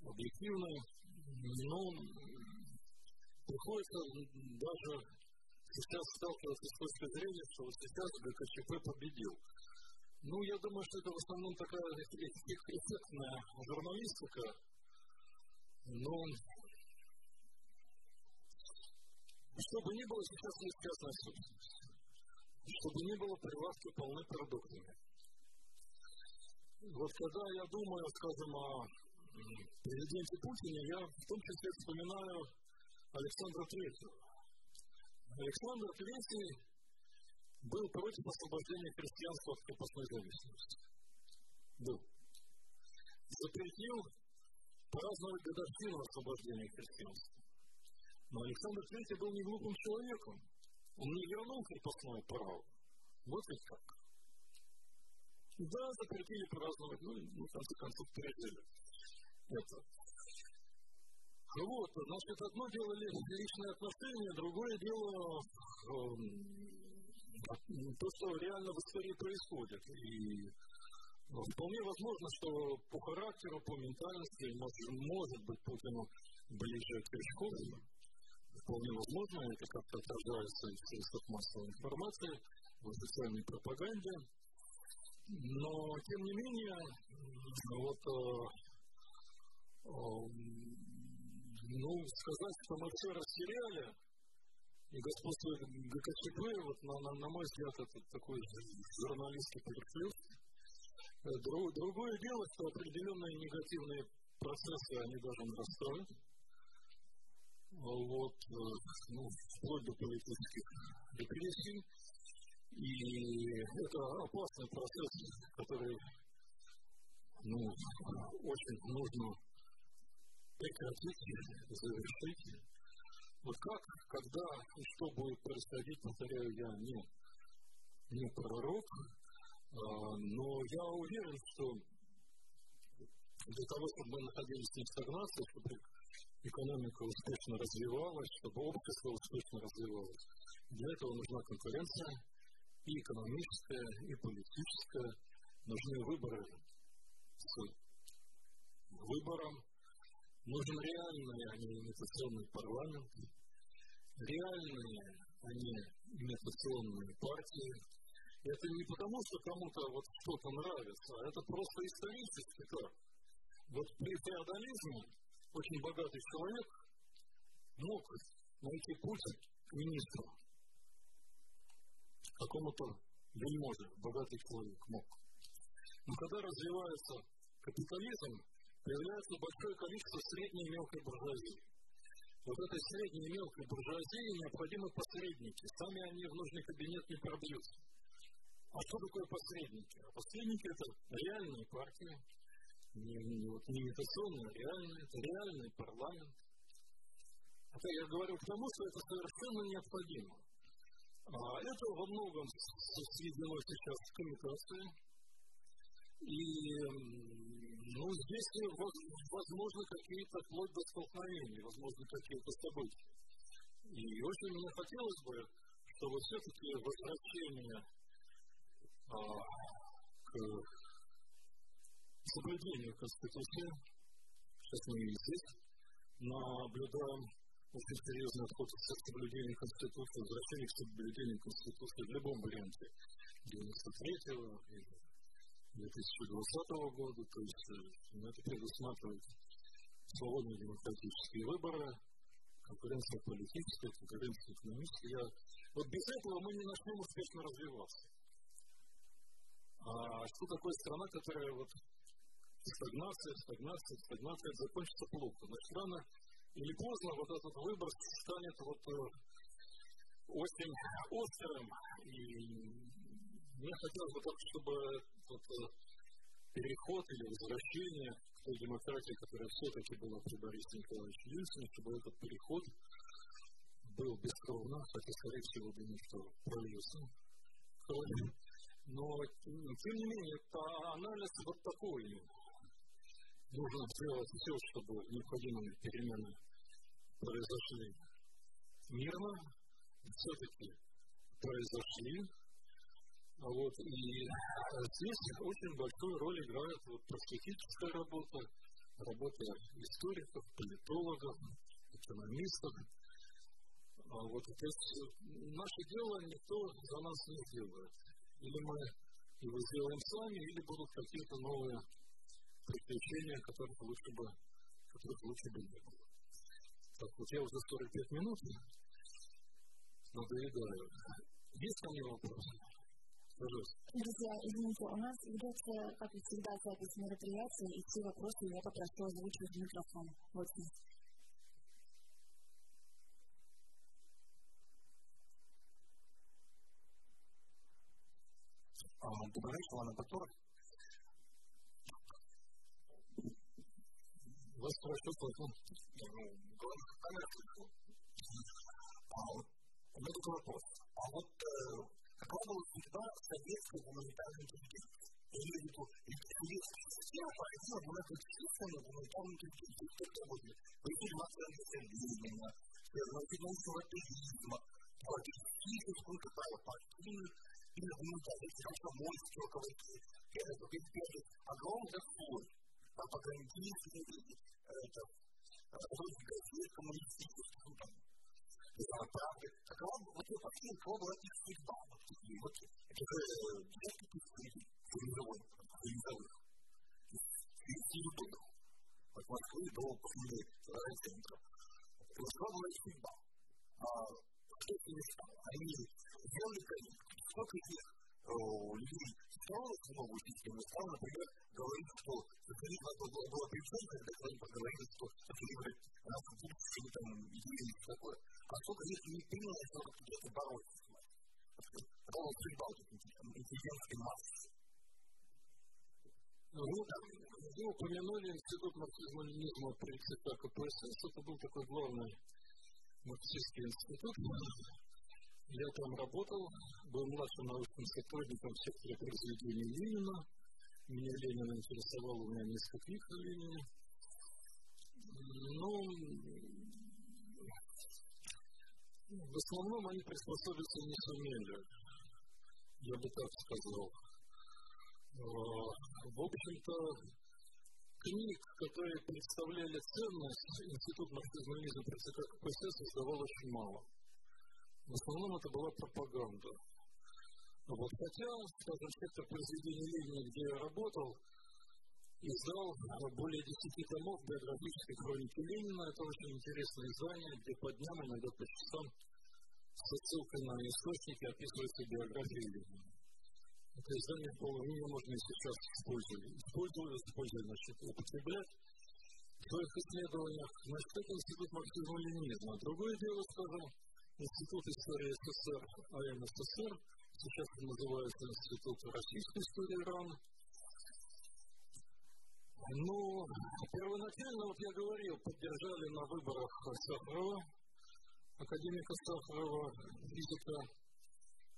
объективный, но приходится даже сейчас сталкиваться с точки зрения, что вот сейчас ГКЧП победил. Ну, я думаю, что это в основном такая эффектная журналистика, но чтобы не было, сейчас есть частная собственность. Чтобы не было прилавки полны продуктами. Вот когда я думаю, скажем, о президенте Путине, я в том числе вспоминаю Александра Третьего. Александр Третий был против освобождения крестьянства от крепостной зависимости. Был. Запретил праздновать годовщину освобождения крестьянства. Но Александр Третий был не глупым человеком. Он не вернул крепостное право. Вот ведь как. Да, запретили праздновать, ну, ну в конце концов, передели это. Вот, значит, одно дело личные отношения, другое дело эм, то, что реально в истории происходит. И ну, вполне возможно, что по характеру, по ментальности, может, может быть Путину ближе к Крючкову. Вполне возможно, это как-то отражается в средствах массовой информации, в официальной пропаганде. Но, тем не менее, вот э, э, ну, сказать, что мы все растеряли, и господство ГКЧП, вот на, на, на мой взгляд, это такой журналистский переплет. Другое дело, что определенные негативные процессы, они даже нарастают. Вот, ну, вплоть до политических репрессий. И это опасный процесс, который ну, очень нужно прекратить, завершить. Вот как, когда и что будет происходить, повторяю, я не, не пророк, а, но я уверен, что для того, чтобы мы находились не в стагнации, чтобы экономика успешно развивалась, чтобы общество успешно развивалось, для этого нужна конкуренция и экономическая, и политическая. Нужны выборы с выбором. Нужен реальный, а не имитационный парламент, реальные, а не имитационные партии. Это не потому, что кому-то вот что-то нравится, а это просто исторически так. Вот при феодализме очень богатый человек мог найти путь к министру, какому-то вельможи, богатый человек мог. Но когда развивается капитализм, появляется большое количество средней и мелкой буржуазии. Вот этой средней и мелкой буржуазии необходимы посредники. Сами они в нужный кабинет не пробьются. А что такое посредники? А посредники это реальные партии, не, не, вот, не имитационные, а реальные, это реальный парламент. Это я говорю к тому, что это совершенно необходимо. А это во многом сведено сейчас к имитации, и ну, здесь возможно какие-то вплоть до столкновения, возможно какие-то события. И очень мне хотелось бы, чтобы все-таки возвращение а, к соблюдению Конституции, сейчас мы здесь наблюдаем очень серьезный отход от соблюдения Конституции, возвращение к соблюдению Конституции в любом варианте 93-го или 2020 года, то есть ну, это предусматривает свободные демократические выборы, конкуренция политическая, конкуренция экономическая. Вот без этого мы не начнем успешно развиваться. А что такое страна, которая вот стагнация, стагнация, стагнация, закончится плохо. Значит, рано или поздно вот этот выбор станет вот э, очень острым и мне хотелось бы только, чтобы вот, э, переход или возвращение к той демократии, которая все-таки была при Борисе Николаевиче Ельцине, чтобы этот переход был бескровно, хотя, скорее всего, думаю, что прольется кровь. Но, тем не менее, по анализ вот такой. Нужно сделать все, чтобы необходимые перемены произошли мирно, все-таки произошли, вот, и здесь очень большую роль играет вот, просветительская работа, работа историков, политологов, экономистов. А вот, то есть наше дело никто за нас не сделает. Или мы его сделаем сами, или будут какие-то новые приключения, которых лучше бы, которых лучше бы не было. Так вот, я уже 45 минут надоедаю. Есть ко мне вопросы? Друзья, извините, у нас ведется, как и всегда, запись мероприятия, и все вопросы я попрошу озвучивать микрофон. Вот Добрый вечер, Лана Батур. Вас хорошо слышно. У меня такой вопрос. А вот Главное всегда советская гуманитарная интеллигенция. Я имею в виду, советская система породила многочисленные гуманитарные интеллигенции, кто то будет. Появились Маркса Ленина, научного атеизма, политических, сколько правил партийных, или гуманитарных, комсомольских руководителей. Это, это огромный слой пропагандистских, это, газет коммунистических, правды, какова вот я последний, какова была их судьба, вот такие вот, это же десятки тысяч цивилизовых, цивилизовых, из ютубов, от Москвы до Пахмуды, центра. Какова была их судьба? А кто эти места? Они сделали проект, сколько из них людей строилась в новую систему, стал, например, говорить, что это было, было причем, когда они поговорили, что социализм нас будущее, там, идеи и такое. А сколько если не принялось, что где-то бороться с. Потому что судьба вот интеллигентской массы. Ну, вы упомянули институт марксизма-ленинизма при ЦК КПСС. Это был такой главный марксистский институт. Я там работал, был младшим научным сотрудником в секторе произведения Ленина. Меня Ленин интересовал, у меня несколько книг о Ленине. Ну, в основном они приспособиться не сумели, я бы так сказал. А, в общем-то, книг, которые представляли ценность, Институт при ЦК КПСС издавал очень мало. В основном это была пропаганда. Вот, хотя, скажем, сектор произведения Ленина, где я работал, издал более десяти томов биографической хроники Ленина. Это очень интересное издание, где по дням, иногда по часам, с ссылкой на источники описывается биография Ленина. Это издание вполне можно и сейчас использовать. Использовать, использовать, значит, употреблять в своих исследованиях. Значит, это институт марксизма-ленинизма. Другое дело, скажем, Институт истории СССР АНССР, сейчас это называется Институт российской истории РАН. Ну, первоначально, вот я говорил, поддержали на выборах Сахарова, академика Сахарова, физика,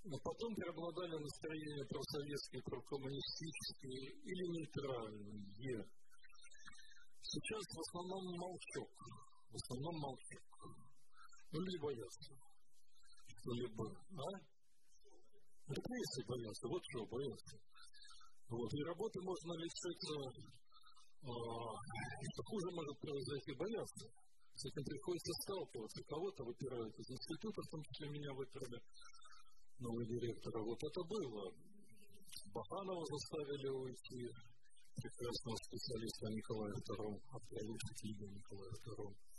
но потом преобладали настроения просоветские, прокоммунистические или нейтральные. Сейчас в основном молчок. В основном молчок. Ну, люди боятся что-либо, а? Репрессии боятся, вот что боятся. Вот, и работы можно лишиться, а, что хуже может произойти, бояться. С этим приходится сталкиваться. Кого-то выпирают из института, в том числе меня выпирали новый директора. Вот это было. Баханова заставили уйти, прекрасного специалиста Николая II, автора книги Николая II.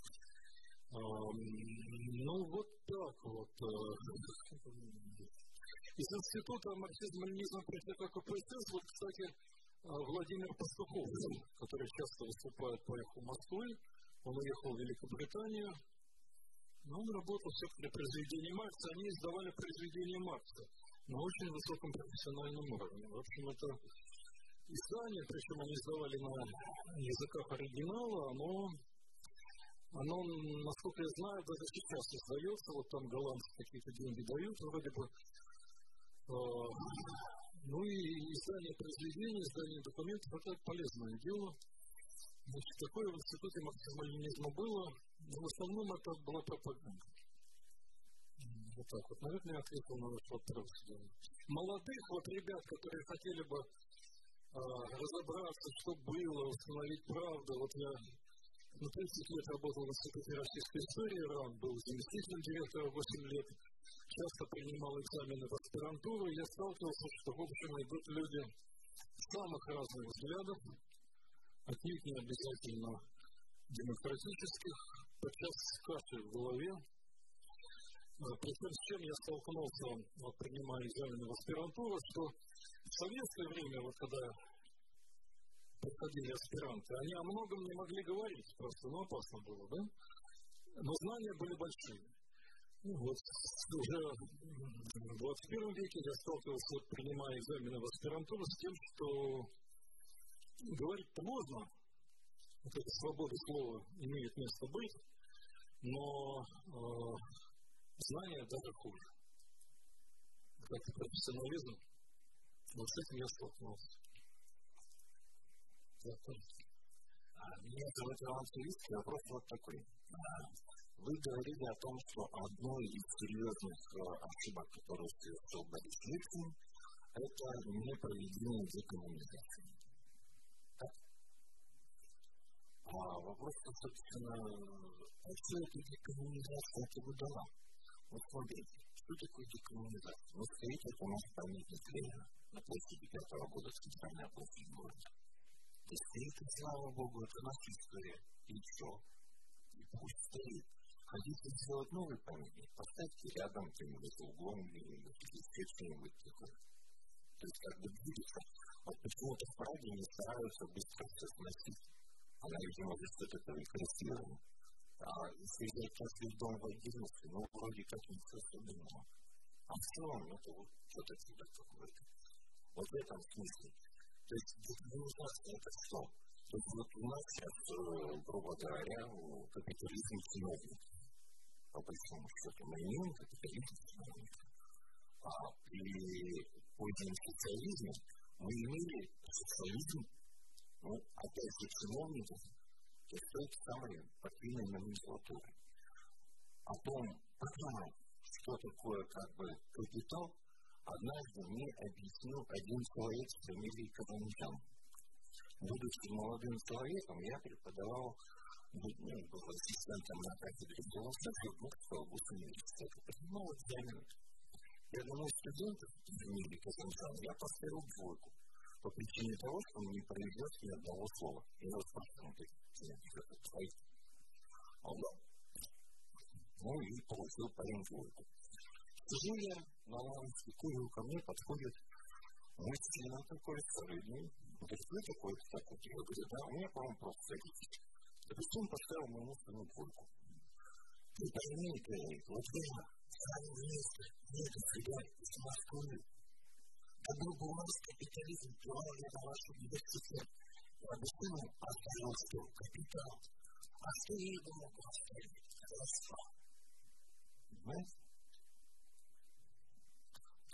Ну, вот так вот. Э, из Института ЦК КПСС, вот, кстати, э, Владимир Пастухов, который часто выступает по эху Москвы, он уехал в Великобританию, но он работал в секторе произведения Маркса, они издавали произведения Маркса на очень высоком профессиональном уровне. В общем, это издание, причем они издавали на языках оригинала, оно оно, насколько я знаю, даже сейчас издается, вот там голландцы какие-то деньги дают вроде бы. А, ну и издание произведений, издание документов – это полезное дело. Значит, такое в институте марксизма-ленинизма было, но в основном это была пропаганда. Вот так вот. Наверное, я ответил на ваш вопрос. Молодых вот ребят, которые хотели бы а, разобраться, что было, установить правду, вот я на 30 лет работал в Институте российской истории, РАН был заместителем директора 8 лет, часто принимал экзамены в аспирантуру, я сталкивался, что, в общем, идут люди самых разных взглядов, отнюдь не обязательно демократических, подчас с кашей в голове. А, Причем с чем я столкнулся, вот, принимая экзамены в аспирантуру, что в советское время, вот когда приходили аспиранты, они о многом не могли говорить, просто ну, опасно было, да? Но знания были большие. Ну, вот *laughs* уже в 21 веке я сталкивался, принимая экзамены в аспирантуру, с тем, что говорить-то можно, вот эта свобода слова имеет место быть, но э, знания даже хуже. Как профессионализм, вот с этим я столкнулся. Меня зовут Иван Савицкий, вопрос вот такой. Вы говорили о том, что одной из серьезных ошибок, которые совершил Борис Ельцин, это непроведение декоммунизации. А вопрос, собственно, а что эта декоммунизация это выдала? Вот смотрите, что такое декоммунизация? Ну, стоит это у нас памятник Ленина на площади 5 года центральная площадь города. И стоит, и слава Богу, это наша история. И что? И пусть стоит. Хотите сделать новый памятник, поставьте рядом за углом, или что-нибудь такое. то есть как бы двигаться. Вот почему-то в Праге не стараются быстро все сносить. Она, видимо, за и красивая. А если взять после дом в Агиловке, ну, вроде как ничего особенного. А в целом это вот что-то чудо какое-то. Вот в этом смысле. То есть декоммунизация это что? То есть вот у нас сейчас, грубо говоря, капитализм чиновник. По большому счету, мы имеем капитализм чиновник. А при позднем социализме мы имели социализм, ну, опять же, чиновников, то есть той самой партийной номенклатуры. О том, что такое как бы капитал, однажды мне объяснил один человек с фамилией Казанжан. Будучи молодым человеком, я преподавал ну, был ассистентом на кафедре философии Мурского госуниверситета. Принимал экзамен. И одному из студентов из фамилии Казанжан я поставил двойку по причине того, что он не произнес ни одного слова. И вот спрашивал, ты это твои? Он да. Ну и получил парень двойку. Юлия Маланский, Курил ко мне подходит мужчина такой, средний. Говорит, вы какой-то такой? Я говорю, да, у меня, по-моему, просто садитесь. Допустим, поставил моему сыну двойку. Ты пойми, говорит, вот вы сами вместе, вместе себя из Москвы. Как был бы у нас капитализм, план на ваш университет. Я бы сыну оставил что? Капитал. А что ей было оставить? Красота. Понимаете?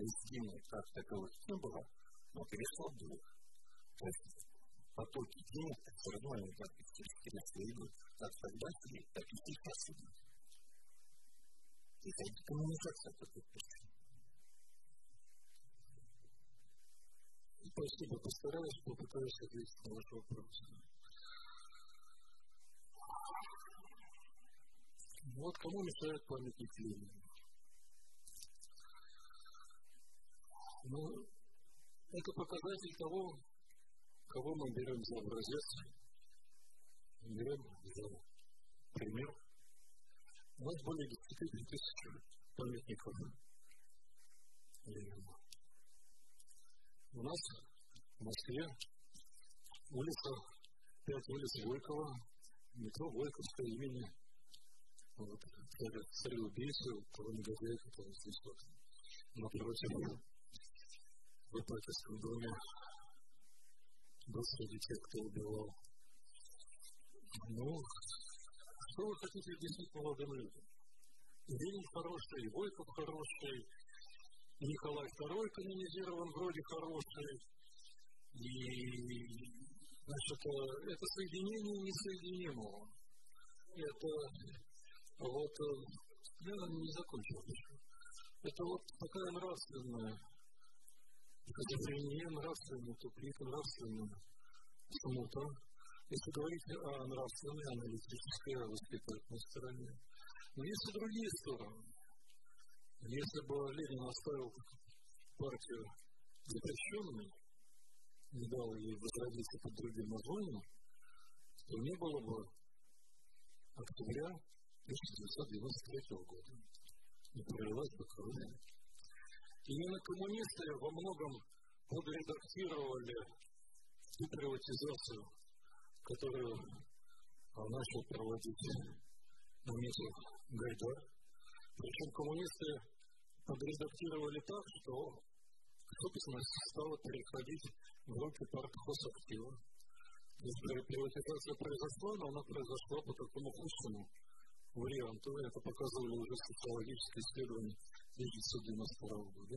Денег как таковых не было, но перешло в дух. То есть потоки денег все равно они как истерически идут, как тогда шли, так и сейчас идут. И это коммуникация такой причина. Спасибо, постараюсь, попытаюсь ответить на ваш вопрос. Вот кому мешает памятник Ленину? Ну, это показатель того, кого мы берем за образец, берем за пример. У нас более 10 тысяч памятников Ленину. У нас в Москве улица, пять улиц Горького, метро Горьковское имени, вот, цареубийцы, того негодяя, который здесь вот напротив в ипатьевском доме был среди тех, кто убивал. Ну, что вы хотите объяснить молодым людям? Ленин хороший, Войков хороший, Николай II канонизирован вроде хороший, и значит, это соединение несоединимого. Это вот, я не закончил еще. Это вот такая нравственная Шизофрения, нравственный тупик, нравственная смута. Если говорить о нравственной, аналитической, воспитательной стороне. Но есть и другие стороны. Если бы Ленин оставил партию запрещенной, не дал ей возродиться под другим названием, то не было бы октября 1993 года. Не пролилась бы кровь. Именно коммунисты во многом подредактировали ту приватизацию, которую начал проводить Дмитрий Гайдар. Причем коммунисты подредактировали так, что собственность стала переходить в руки партхозактива. То есть приватизация произошла, но она произошла по такому худшему варианту. Это показывали уже социологические исследования 1992 года.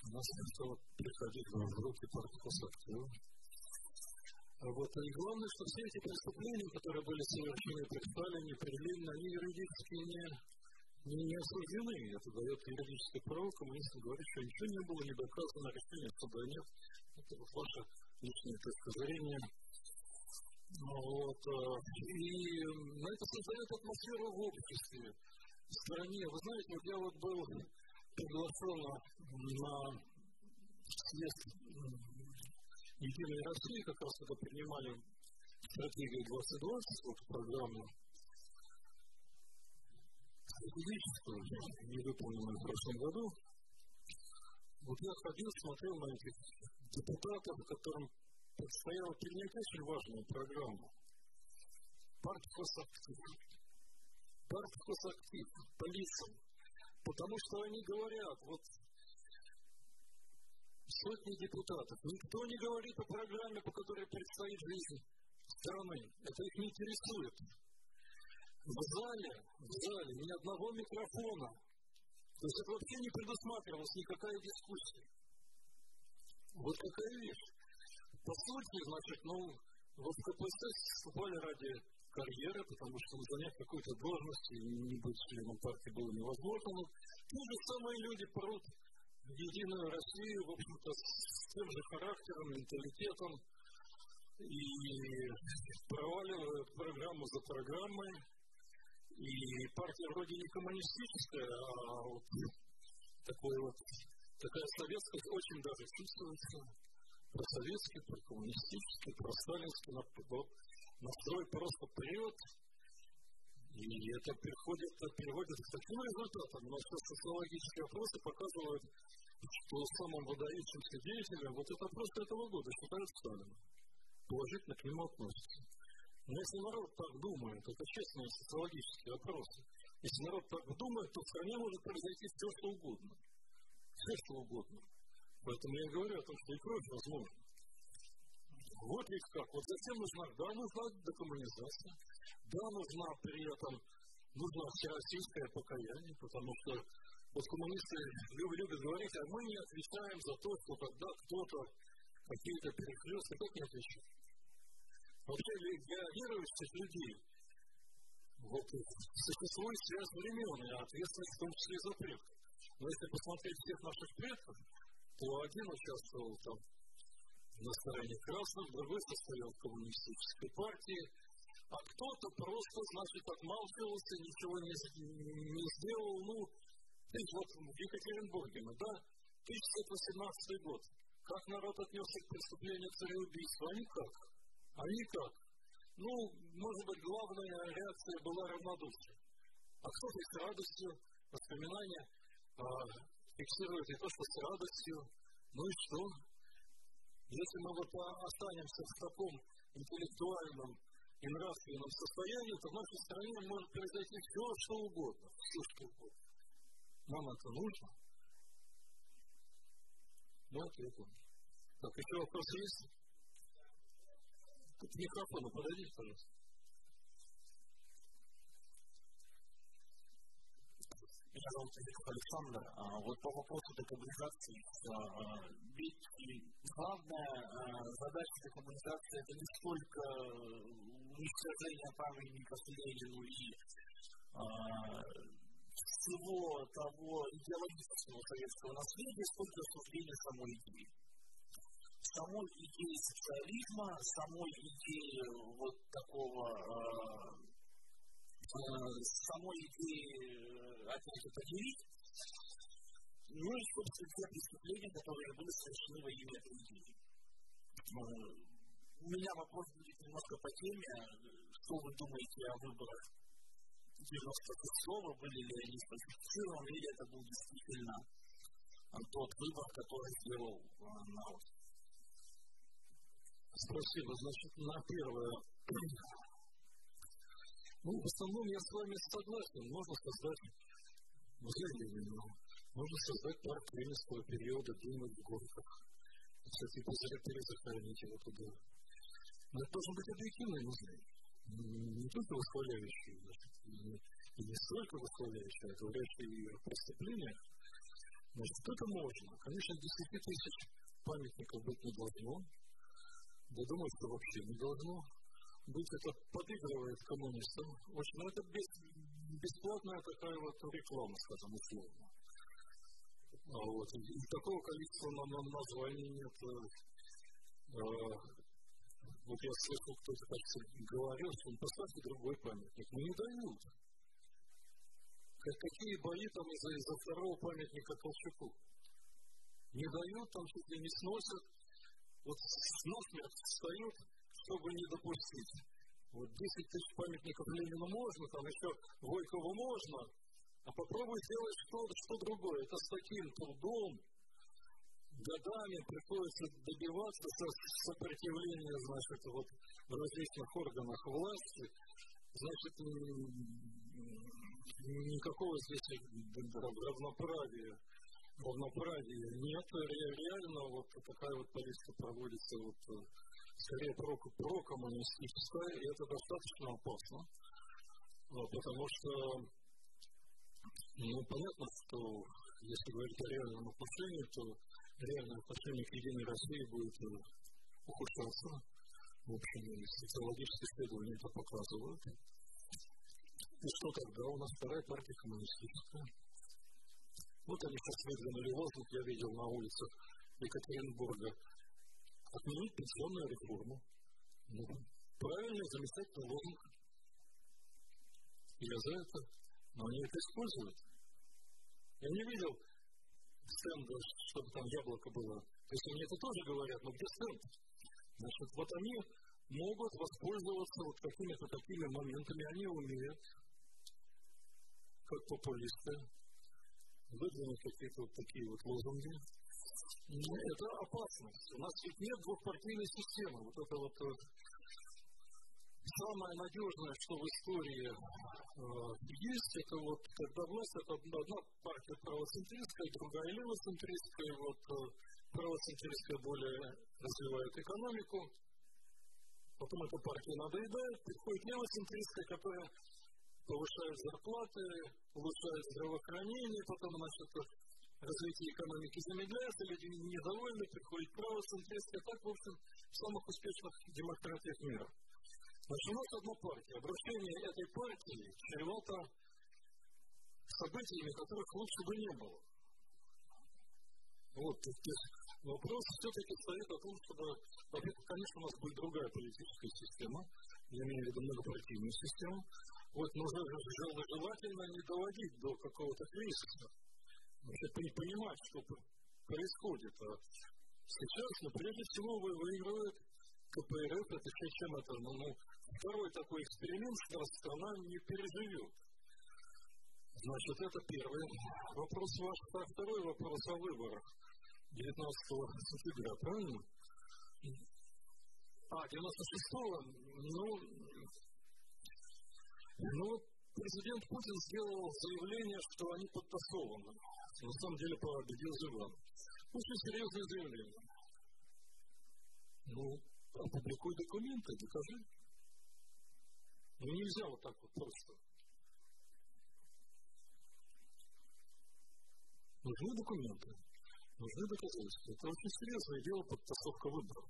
У нас стало приходить в руки партхозактива. А вот, и главное, что все эти преступления, которые были совершены при Сталине, при Ленине, они юридически не, не, не осуждены. Это дает юридическое право коммунистам говорить, что ничего не было, не доказано, решения суда нет. Это вот ваше личное точка зрения. Вот, и на это создает атмосферу в обществе, в стране. Вы знаете, вот я вот был приглашен на съезд Единой России, как раз когда принимали стратегию 2020, вот программу стратегическую, не выполненную в прошлом году. Вот я ходил, смотрел на этих депутатов, которым предстояло принять очень важную программу. Партхозактив. Партхозактив по лицам. Потому что они говорят, вот сотни депутатов, никто не говорит о программе, по которой предстоит жизнь страны. Это их не интересует. В зале, в зале ни одного микрофона. То есть это вообще не предусматривалась никакая дискуссия. Вот какая вещь. По сути, значит, ну, в КПСС вступали ради карьеры, потому что ну, занять какую-то должность и не быть членом партии было невозможно. Но те же самые люди прут в Единую Россию, в общем-то, с тем же характером, менталитетом, и проваливают программу за программой. И партия вроде не коммунистическая, а вот такой вот, такая советская очень даже чувствуется. Просоветский, прокоммунистический, просталинский настрой просто прет. И это переходит, переводит к таким результатам. Но все социологические опросы показывают, что самым выдающимся деятелем вот это опрос этого года считают Сталина положительно к нему относятся. Но если народ так думает, это честные социологические опросы, если народ так думает, то в стране может произойти все, что угодно. Все, что угодно. Поэтому я говорю о том, что и кровь возможна. Вот ведь как. Вот зачем нужна, да, нужна декоммунизация, да, нужна при этом, нужно всероссийское покаяние, потому что вот коммунисты любят, говорить, а мы не отвечаем за то, что когда кто-то какие-то перехлесты, как не отвечать? Вообще для верующих людей вот, существует связь времен и ответственность в том числе за предков. Но если посмотреть всех наших предков, то один участвовал там на стороне красных, другой состоял в коммунистической партии, а кто-то просто, значит, отмалчивался, ничего не, не сделал. Ну, вот в Екатеринбурге, ну да, 1918 год. Как народ отнесся к преступлению цареубийства? А никак. А никак. Ну, может быть, главная реакция была равнодушие. А кто-то с радостью, воспоминания а, фиксирует и то, что с радостью. Ну и что? Если мы вот останемся в таком интеллектуальном и нравственном состоянии, то в нашей стране может произойти все, что угодно. Все, что угодно. Нам это нужно. Да, ответил. Так, еще вопросы есть? К микрофону подойдите, пожалуйста. Меня зовут Яков Александр. А, вот по вопросу декоммунизации, а, ведь главная а, задача декоммунизации это не столько уничтожение памятников Ленину и всего того идеологического советского наследия, сколько осуждения самой идеи. Самой идеи социализма, самой идеи вот такого э, э, самой идеи опять это делить, ну и, собственно, те преступления, которые были совершены во имя этой идеи. У меня вопрос будет немножко по теме. Что вы думаете о выборах 96-го, были ли они сфальсифицированы, или это был действительно тот выбор, который сделал народ. Спасибо. Значит, на первое. Ну, в основном я с вами согласен. Можно создать музей Ленина, можно создать парк ленинского периода где-нибудь в горках. Кстати, перезахоронить его туда. Но это должен быть объективный музей не только восхваляющие, значит, и, не столько восхваляющие, а говорящие и о преступлениях, значит, это можно. Конечно, 10 тысяч памятников быть не должно. Я думаю, что вообще не должно быть. Это подыгрывает коммунистам. Очень, ну, это без, бесплатная такая вот реклама, скажем, условно. А вот, и, такого количества на, на названий нет. Э, вот я слышал, кто-то, кажется, говорил, что поставьте другой памятник. Но не дают. Как, какие бои там из-за из второго памятника Колчаку? Не дают, там чуть ли не сносят. Вот насмерть встают, чтобы не допустить. Вот 10 тысяч памятников Ленину можно, там еще Войкову можно, а попробуй сделать что-то что другое. Это с таким трудом, годами приходится добиваться сопротивления, значит, вот в различных органах власти, значит, никакого здесь равноправия, равноправия нет. Реально вот такая вот политика проводится вот скорее про, прокоммунистическая, и это достаточно опасно, потому что, ну, понятно, что если говорить о реальном отношении, то реальное отношение к Единой России будет э, ухудшаться. В общем, социологические исследования это показывают. И что тогда? У нас вторая партия коммунистическая. Вот они сейчас выдвинули лозунг, я видел на улицах Екатеринбурга. Отменить пенсионную реформу. Правильный, замечательный лозунг. Я за это. Но они это используют. Я не видел стенда, чтобы там яблоко было. То есть они это тоже говорят, но где стенд? Значит, вот они могут воспользоваться вот какими-то такими моментами, они умеют, как популисты, выдвинуть какие-то вот такие вот лозунги. Но это опасность. У нас ведь нет двухпартийной системы. Вот это вот э, самое надежное, что в истории э, есть, это вот когда власть, это одна партия правоцентристская, другая левоцентристская, вот э, правоцентристская более развивает экономику, потом эта партия надоедает, приходит левоцентристская, которая повышает зарплаты, улучшает здравоохранение, потом, значит, развитие экономики замедляется, люди недовольны, приходит правоцентристская, так, в общем, в самых успешных демократиях мира. Нас одна партия. Обращение этой партии чревато событиями, которых лучше бы не было. Вот, вопрос все-таки стоит о том, чтобы, конечно, у нас будет другая политическая система, я имею в виду многопартийную систему, вот, но желательно не доводить до какого-то кризиса. Вообще понимать, что происходит. А сейчас, ну, прежде всего, выигрывает КПРФ, это чем это, ну, ну, второй такой эксперимент страна не переживет. Значит, это первый вопрос ваш. А второй вопрос о выборах 19 сентября, правильно? А, 96-го, ну, ну, президент Путин сделал заявление, что они подтасованы. На самом деле победил Зюган. Очень серьезное заявление. Ну, опубликуй документы, докажи. Ну, нельзя вот так вот просто. Нужны документы, нужны доказательства. Это очень серьезное дело подтасовка выборов.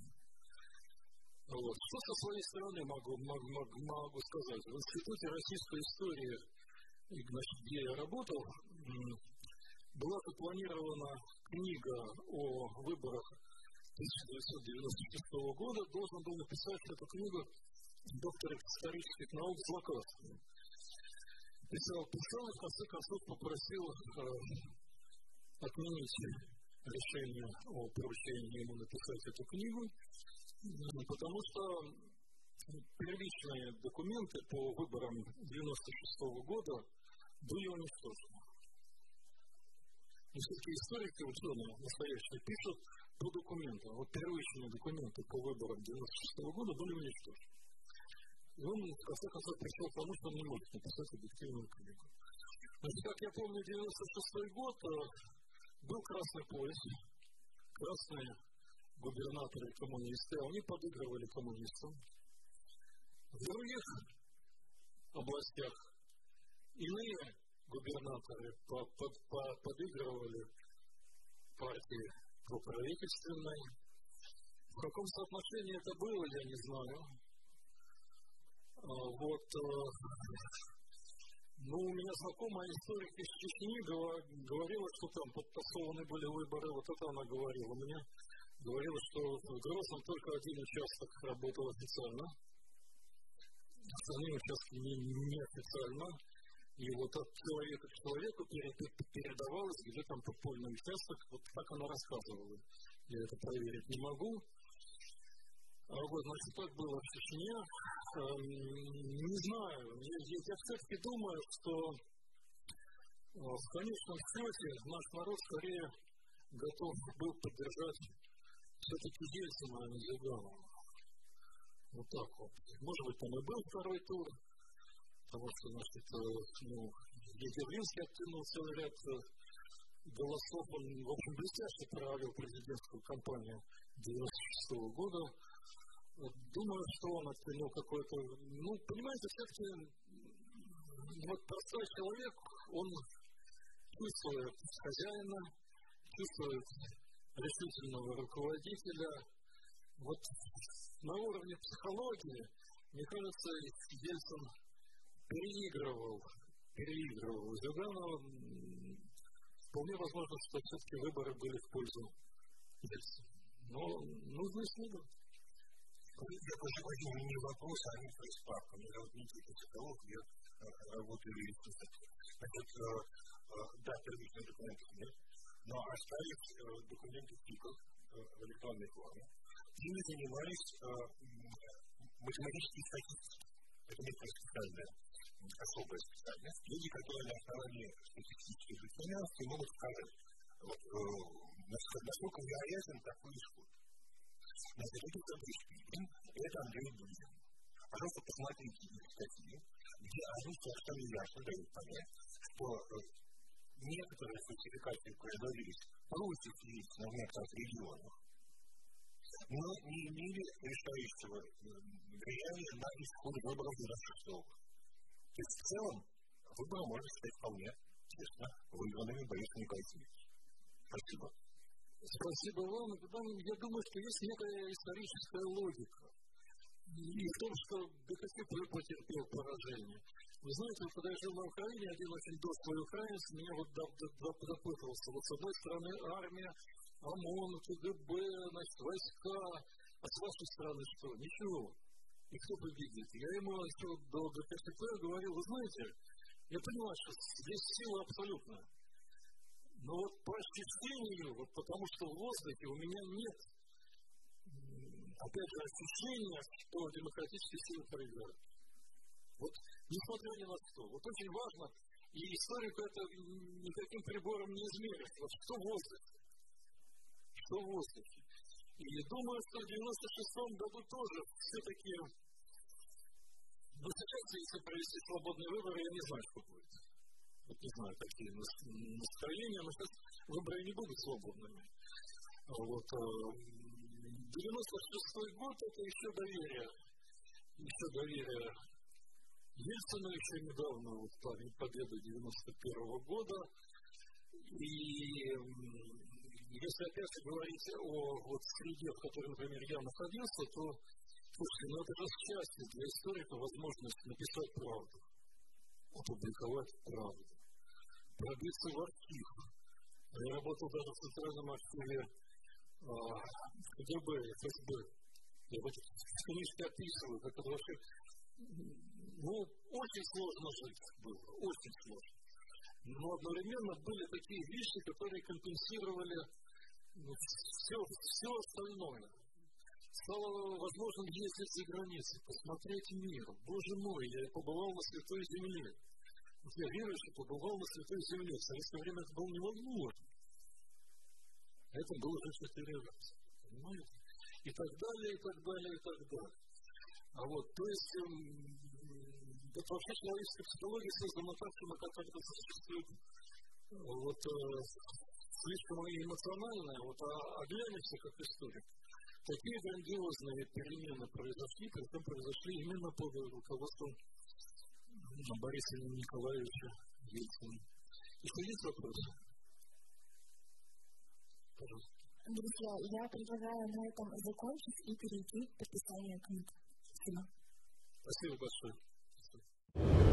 Вот. Что со своей стороны могу, могу, могу сказать? В Институте российской истории, значит, где я работал, была запланирована книга о выборах 1996 года должен был написать эту книгу доктор исторических наук Злаковский. Писал, писал и в конце концов попросил э, отменить решение о поручении ему написать эту книгу, потому что первичные документы по выборам 1996 года были уничтожены. И все-таки историки, ученые настоящие, пишут по документам. Вот первичные документы по выборам 1996 года были уничтожены. И он, в конце концов, пришел к тому, что он не может написать объективную книгу. Значит, как я помню, 96 год э, был красный пояс, красные губернаторы коммунисты, а они подыгрывали коммунистам. В других областях иные губернаторы подыгрывали партии проправительственной. В каком соотношении это было, я не знаю. А, вот, э, ну, у меня знакомая историк из Чечни говорила, что там подтасованы были выборы, вот это она говорила мне. Говорила, что в Грозном только один участок работал официально, остальные участки не, неофициально. И вот от человека к человеку передавалось, где там подпольный участок, вот так она рассказывала. Я это проверить не могу. А вот, значит, так было в Чечне. Эм, не знаю, я, я, все-таки думаю, что э, в конечном счете наш народ скорее готов был поддержать все-таки Ельцина, а не Зюганова. Вот так вот. Может быть, там и был второй тур, потому что, значит, ну, Егорлинский оттянул целый ряд голосов. Он, в общем, блестяще провалил президентскую кампанию 96 -го года. Думаю, что он оттянул какой-то... Ну, понимаете, все-таки вот простой человек, он чувствует хозяина, чувствует решительного руководителя. Вот на уровне психологии, мне кажется, Ельцин переигрывал, переигрывал Зюганова. Вполне возможно, что все-таки выборы были в пользу Ельцина. Но нужно исследовать. Я тоже возьму не вопрос, а не справка. Меня зовут Никита Соколов, я работаю юристом. Значит, да, первичные документы нет, но оставить документы в ТИКах в электронной форме. Ими занимались математические статистики. Это некая специальная, особая специальность. Люди, которые на основании статистических инструментов могут сказать, вот, насколько вероятен такой исход. Значит, эти таблички, это Андрей Дудин. Пожалуйста, посмотрите их статьи, где они совершенно ясно дают понять, что некоторые фальсификации производились против лиц на некоторых регионах, но не имели решающего влияния на исход выборов 96 года. То есть в целом выборы можно считать вполне честно выигранными Борисом Николаевичем. Спасибо. Спасибо вам. Я думаю, что есть некая историческая логика. И в том, что ДКС потерпел поражение. Вы знаете, когда я жил на Украине, один очень дошлый украинец меня вот допытывался. Вот с одной стороны армия, ОМОН, КГБ, значит, войска, а с вашей стороны что? Ничего. И кто победит? Я ему еще до ГКСП говорил, вы знаете, я понимаю, что здесь сила абсолютная. Но вот по ощущению, вот потому что в воздухе у меня нет, опять же, ощущения, что демократические силы проиграют. Вот несмотря ни на что. Вот очень важно, и историку это никаким прибором не измерить. Вот что в воздухе. Что в воздухе. И думаю, что в 96-м году тоже все-таки, ну сейчас, если провести свободные выборы, я не знаю, что будет. Вот не знаю, какие настроения, но сейчас выборы не будут свободными. Вот. 96-й э, год это еще доверие. Еще доверие Ельцина еще недавно, вот память победы 91 -го года. И если опять же говорить о вот среде, в которой, например, я находился, то, слушайте, ну это же счастье для историка возможность написать правду, опубликовать правду, пробиться в архив. Я работал даже в Центральном архиве а, КГБ, ФСБ. Я в этой книжке описываю, как это вообще ну, очень сложно жить было, очень сложно. Но одновременно были такие вещи, которые компенсировали ну, все, все остальное. Стало возможным ездить за границей, посмотреть мир. Боже мой, я побывал на Святой Земле. Вот я верующий побывал на Святой Земле. В советское время это было невозможно. Это было уже четыре раза. Понимаете? И так далее, и так далее, и так далее. А вот, то есть, это вообще человеческая психология создана так, что как это существует вот, э, слишком эмоциональная, вот, а оглянешься как историк. Такие грандиозные перемены произошли, притом произошли именно под руководством Бориса Николаевича Ельцина. Если есть вопросы? Пожалуйста. Друзья, я предлагаю на этом закончить и перейти к подписанию книг. Спасибо. Спасибо большое.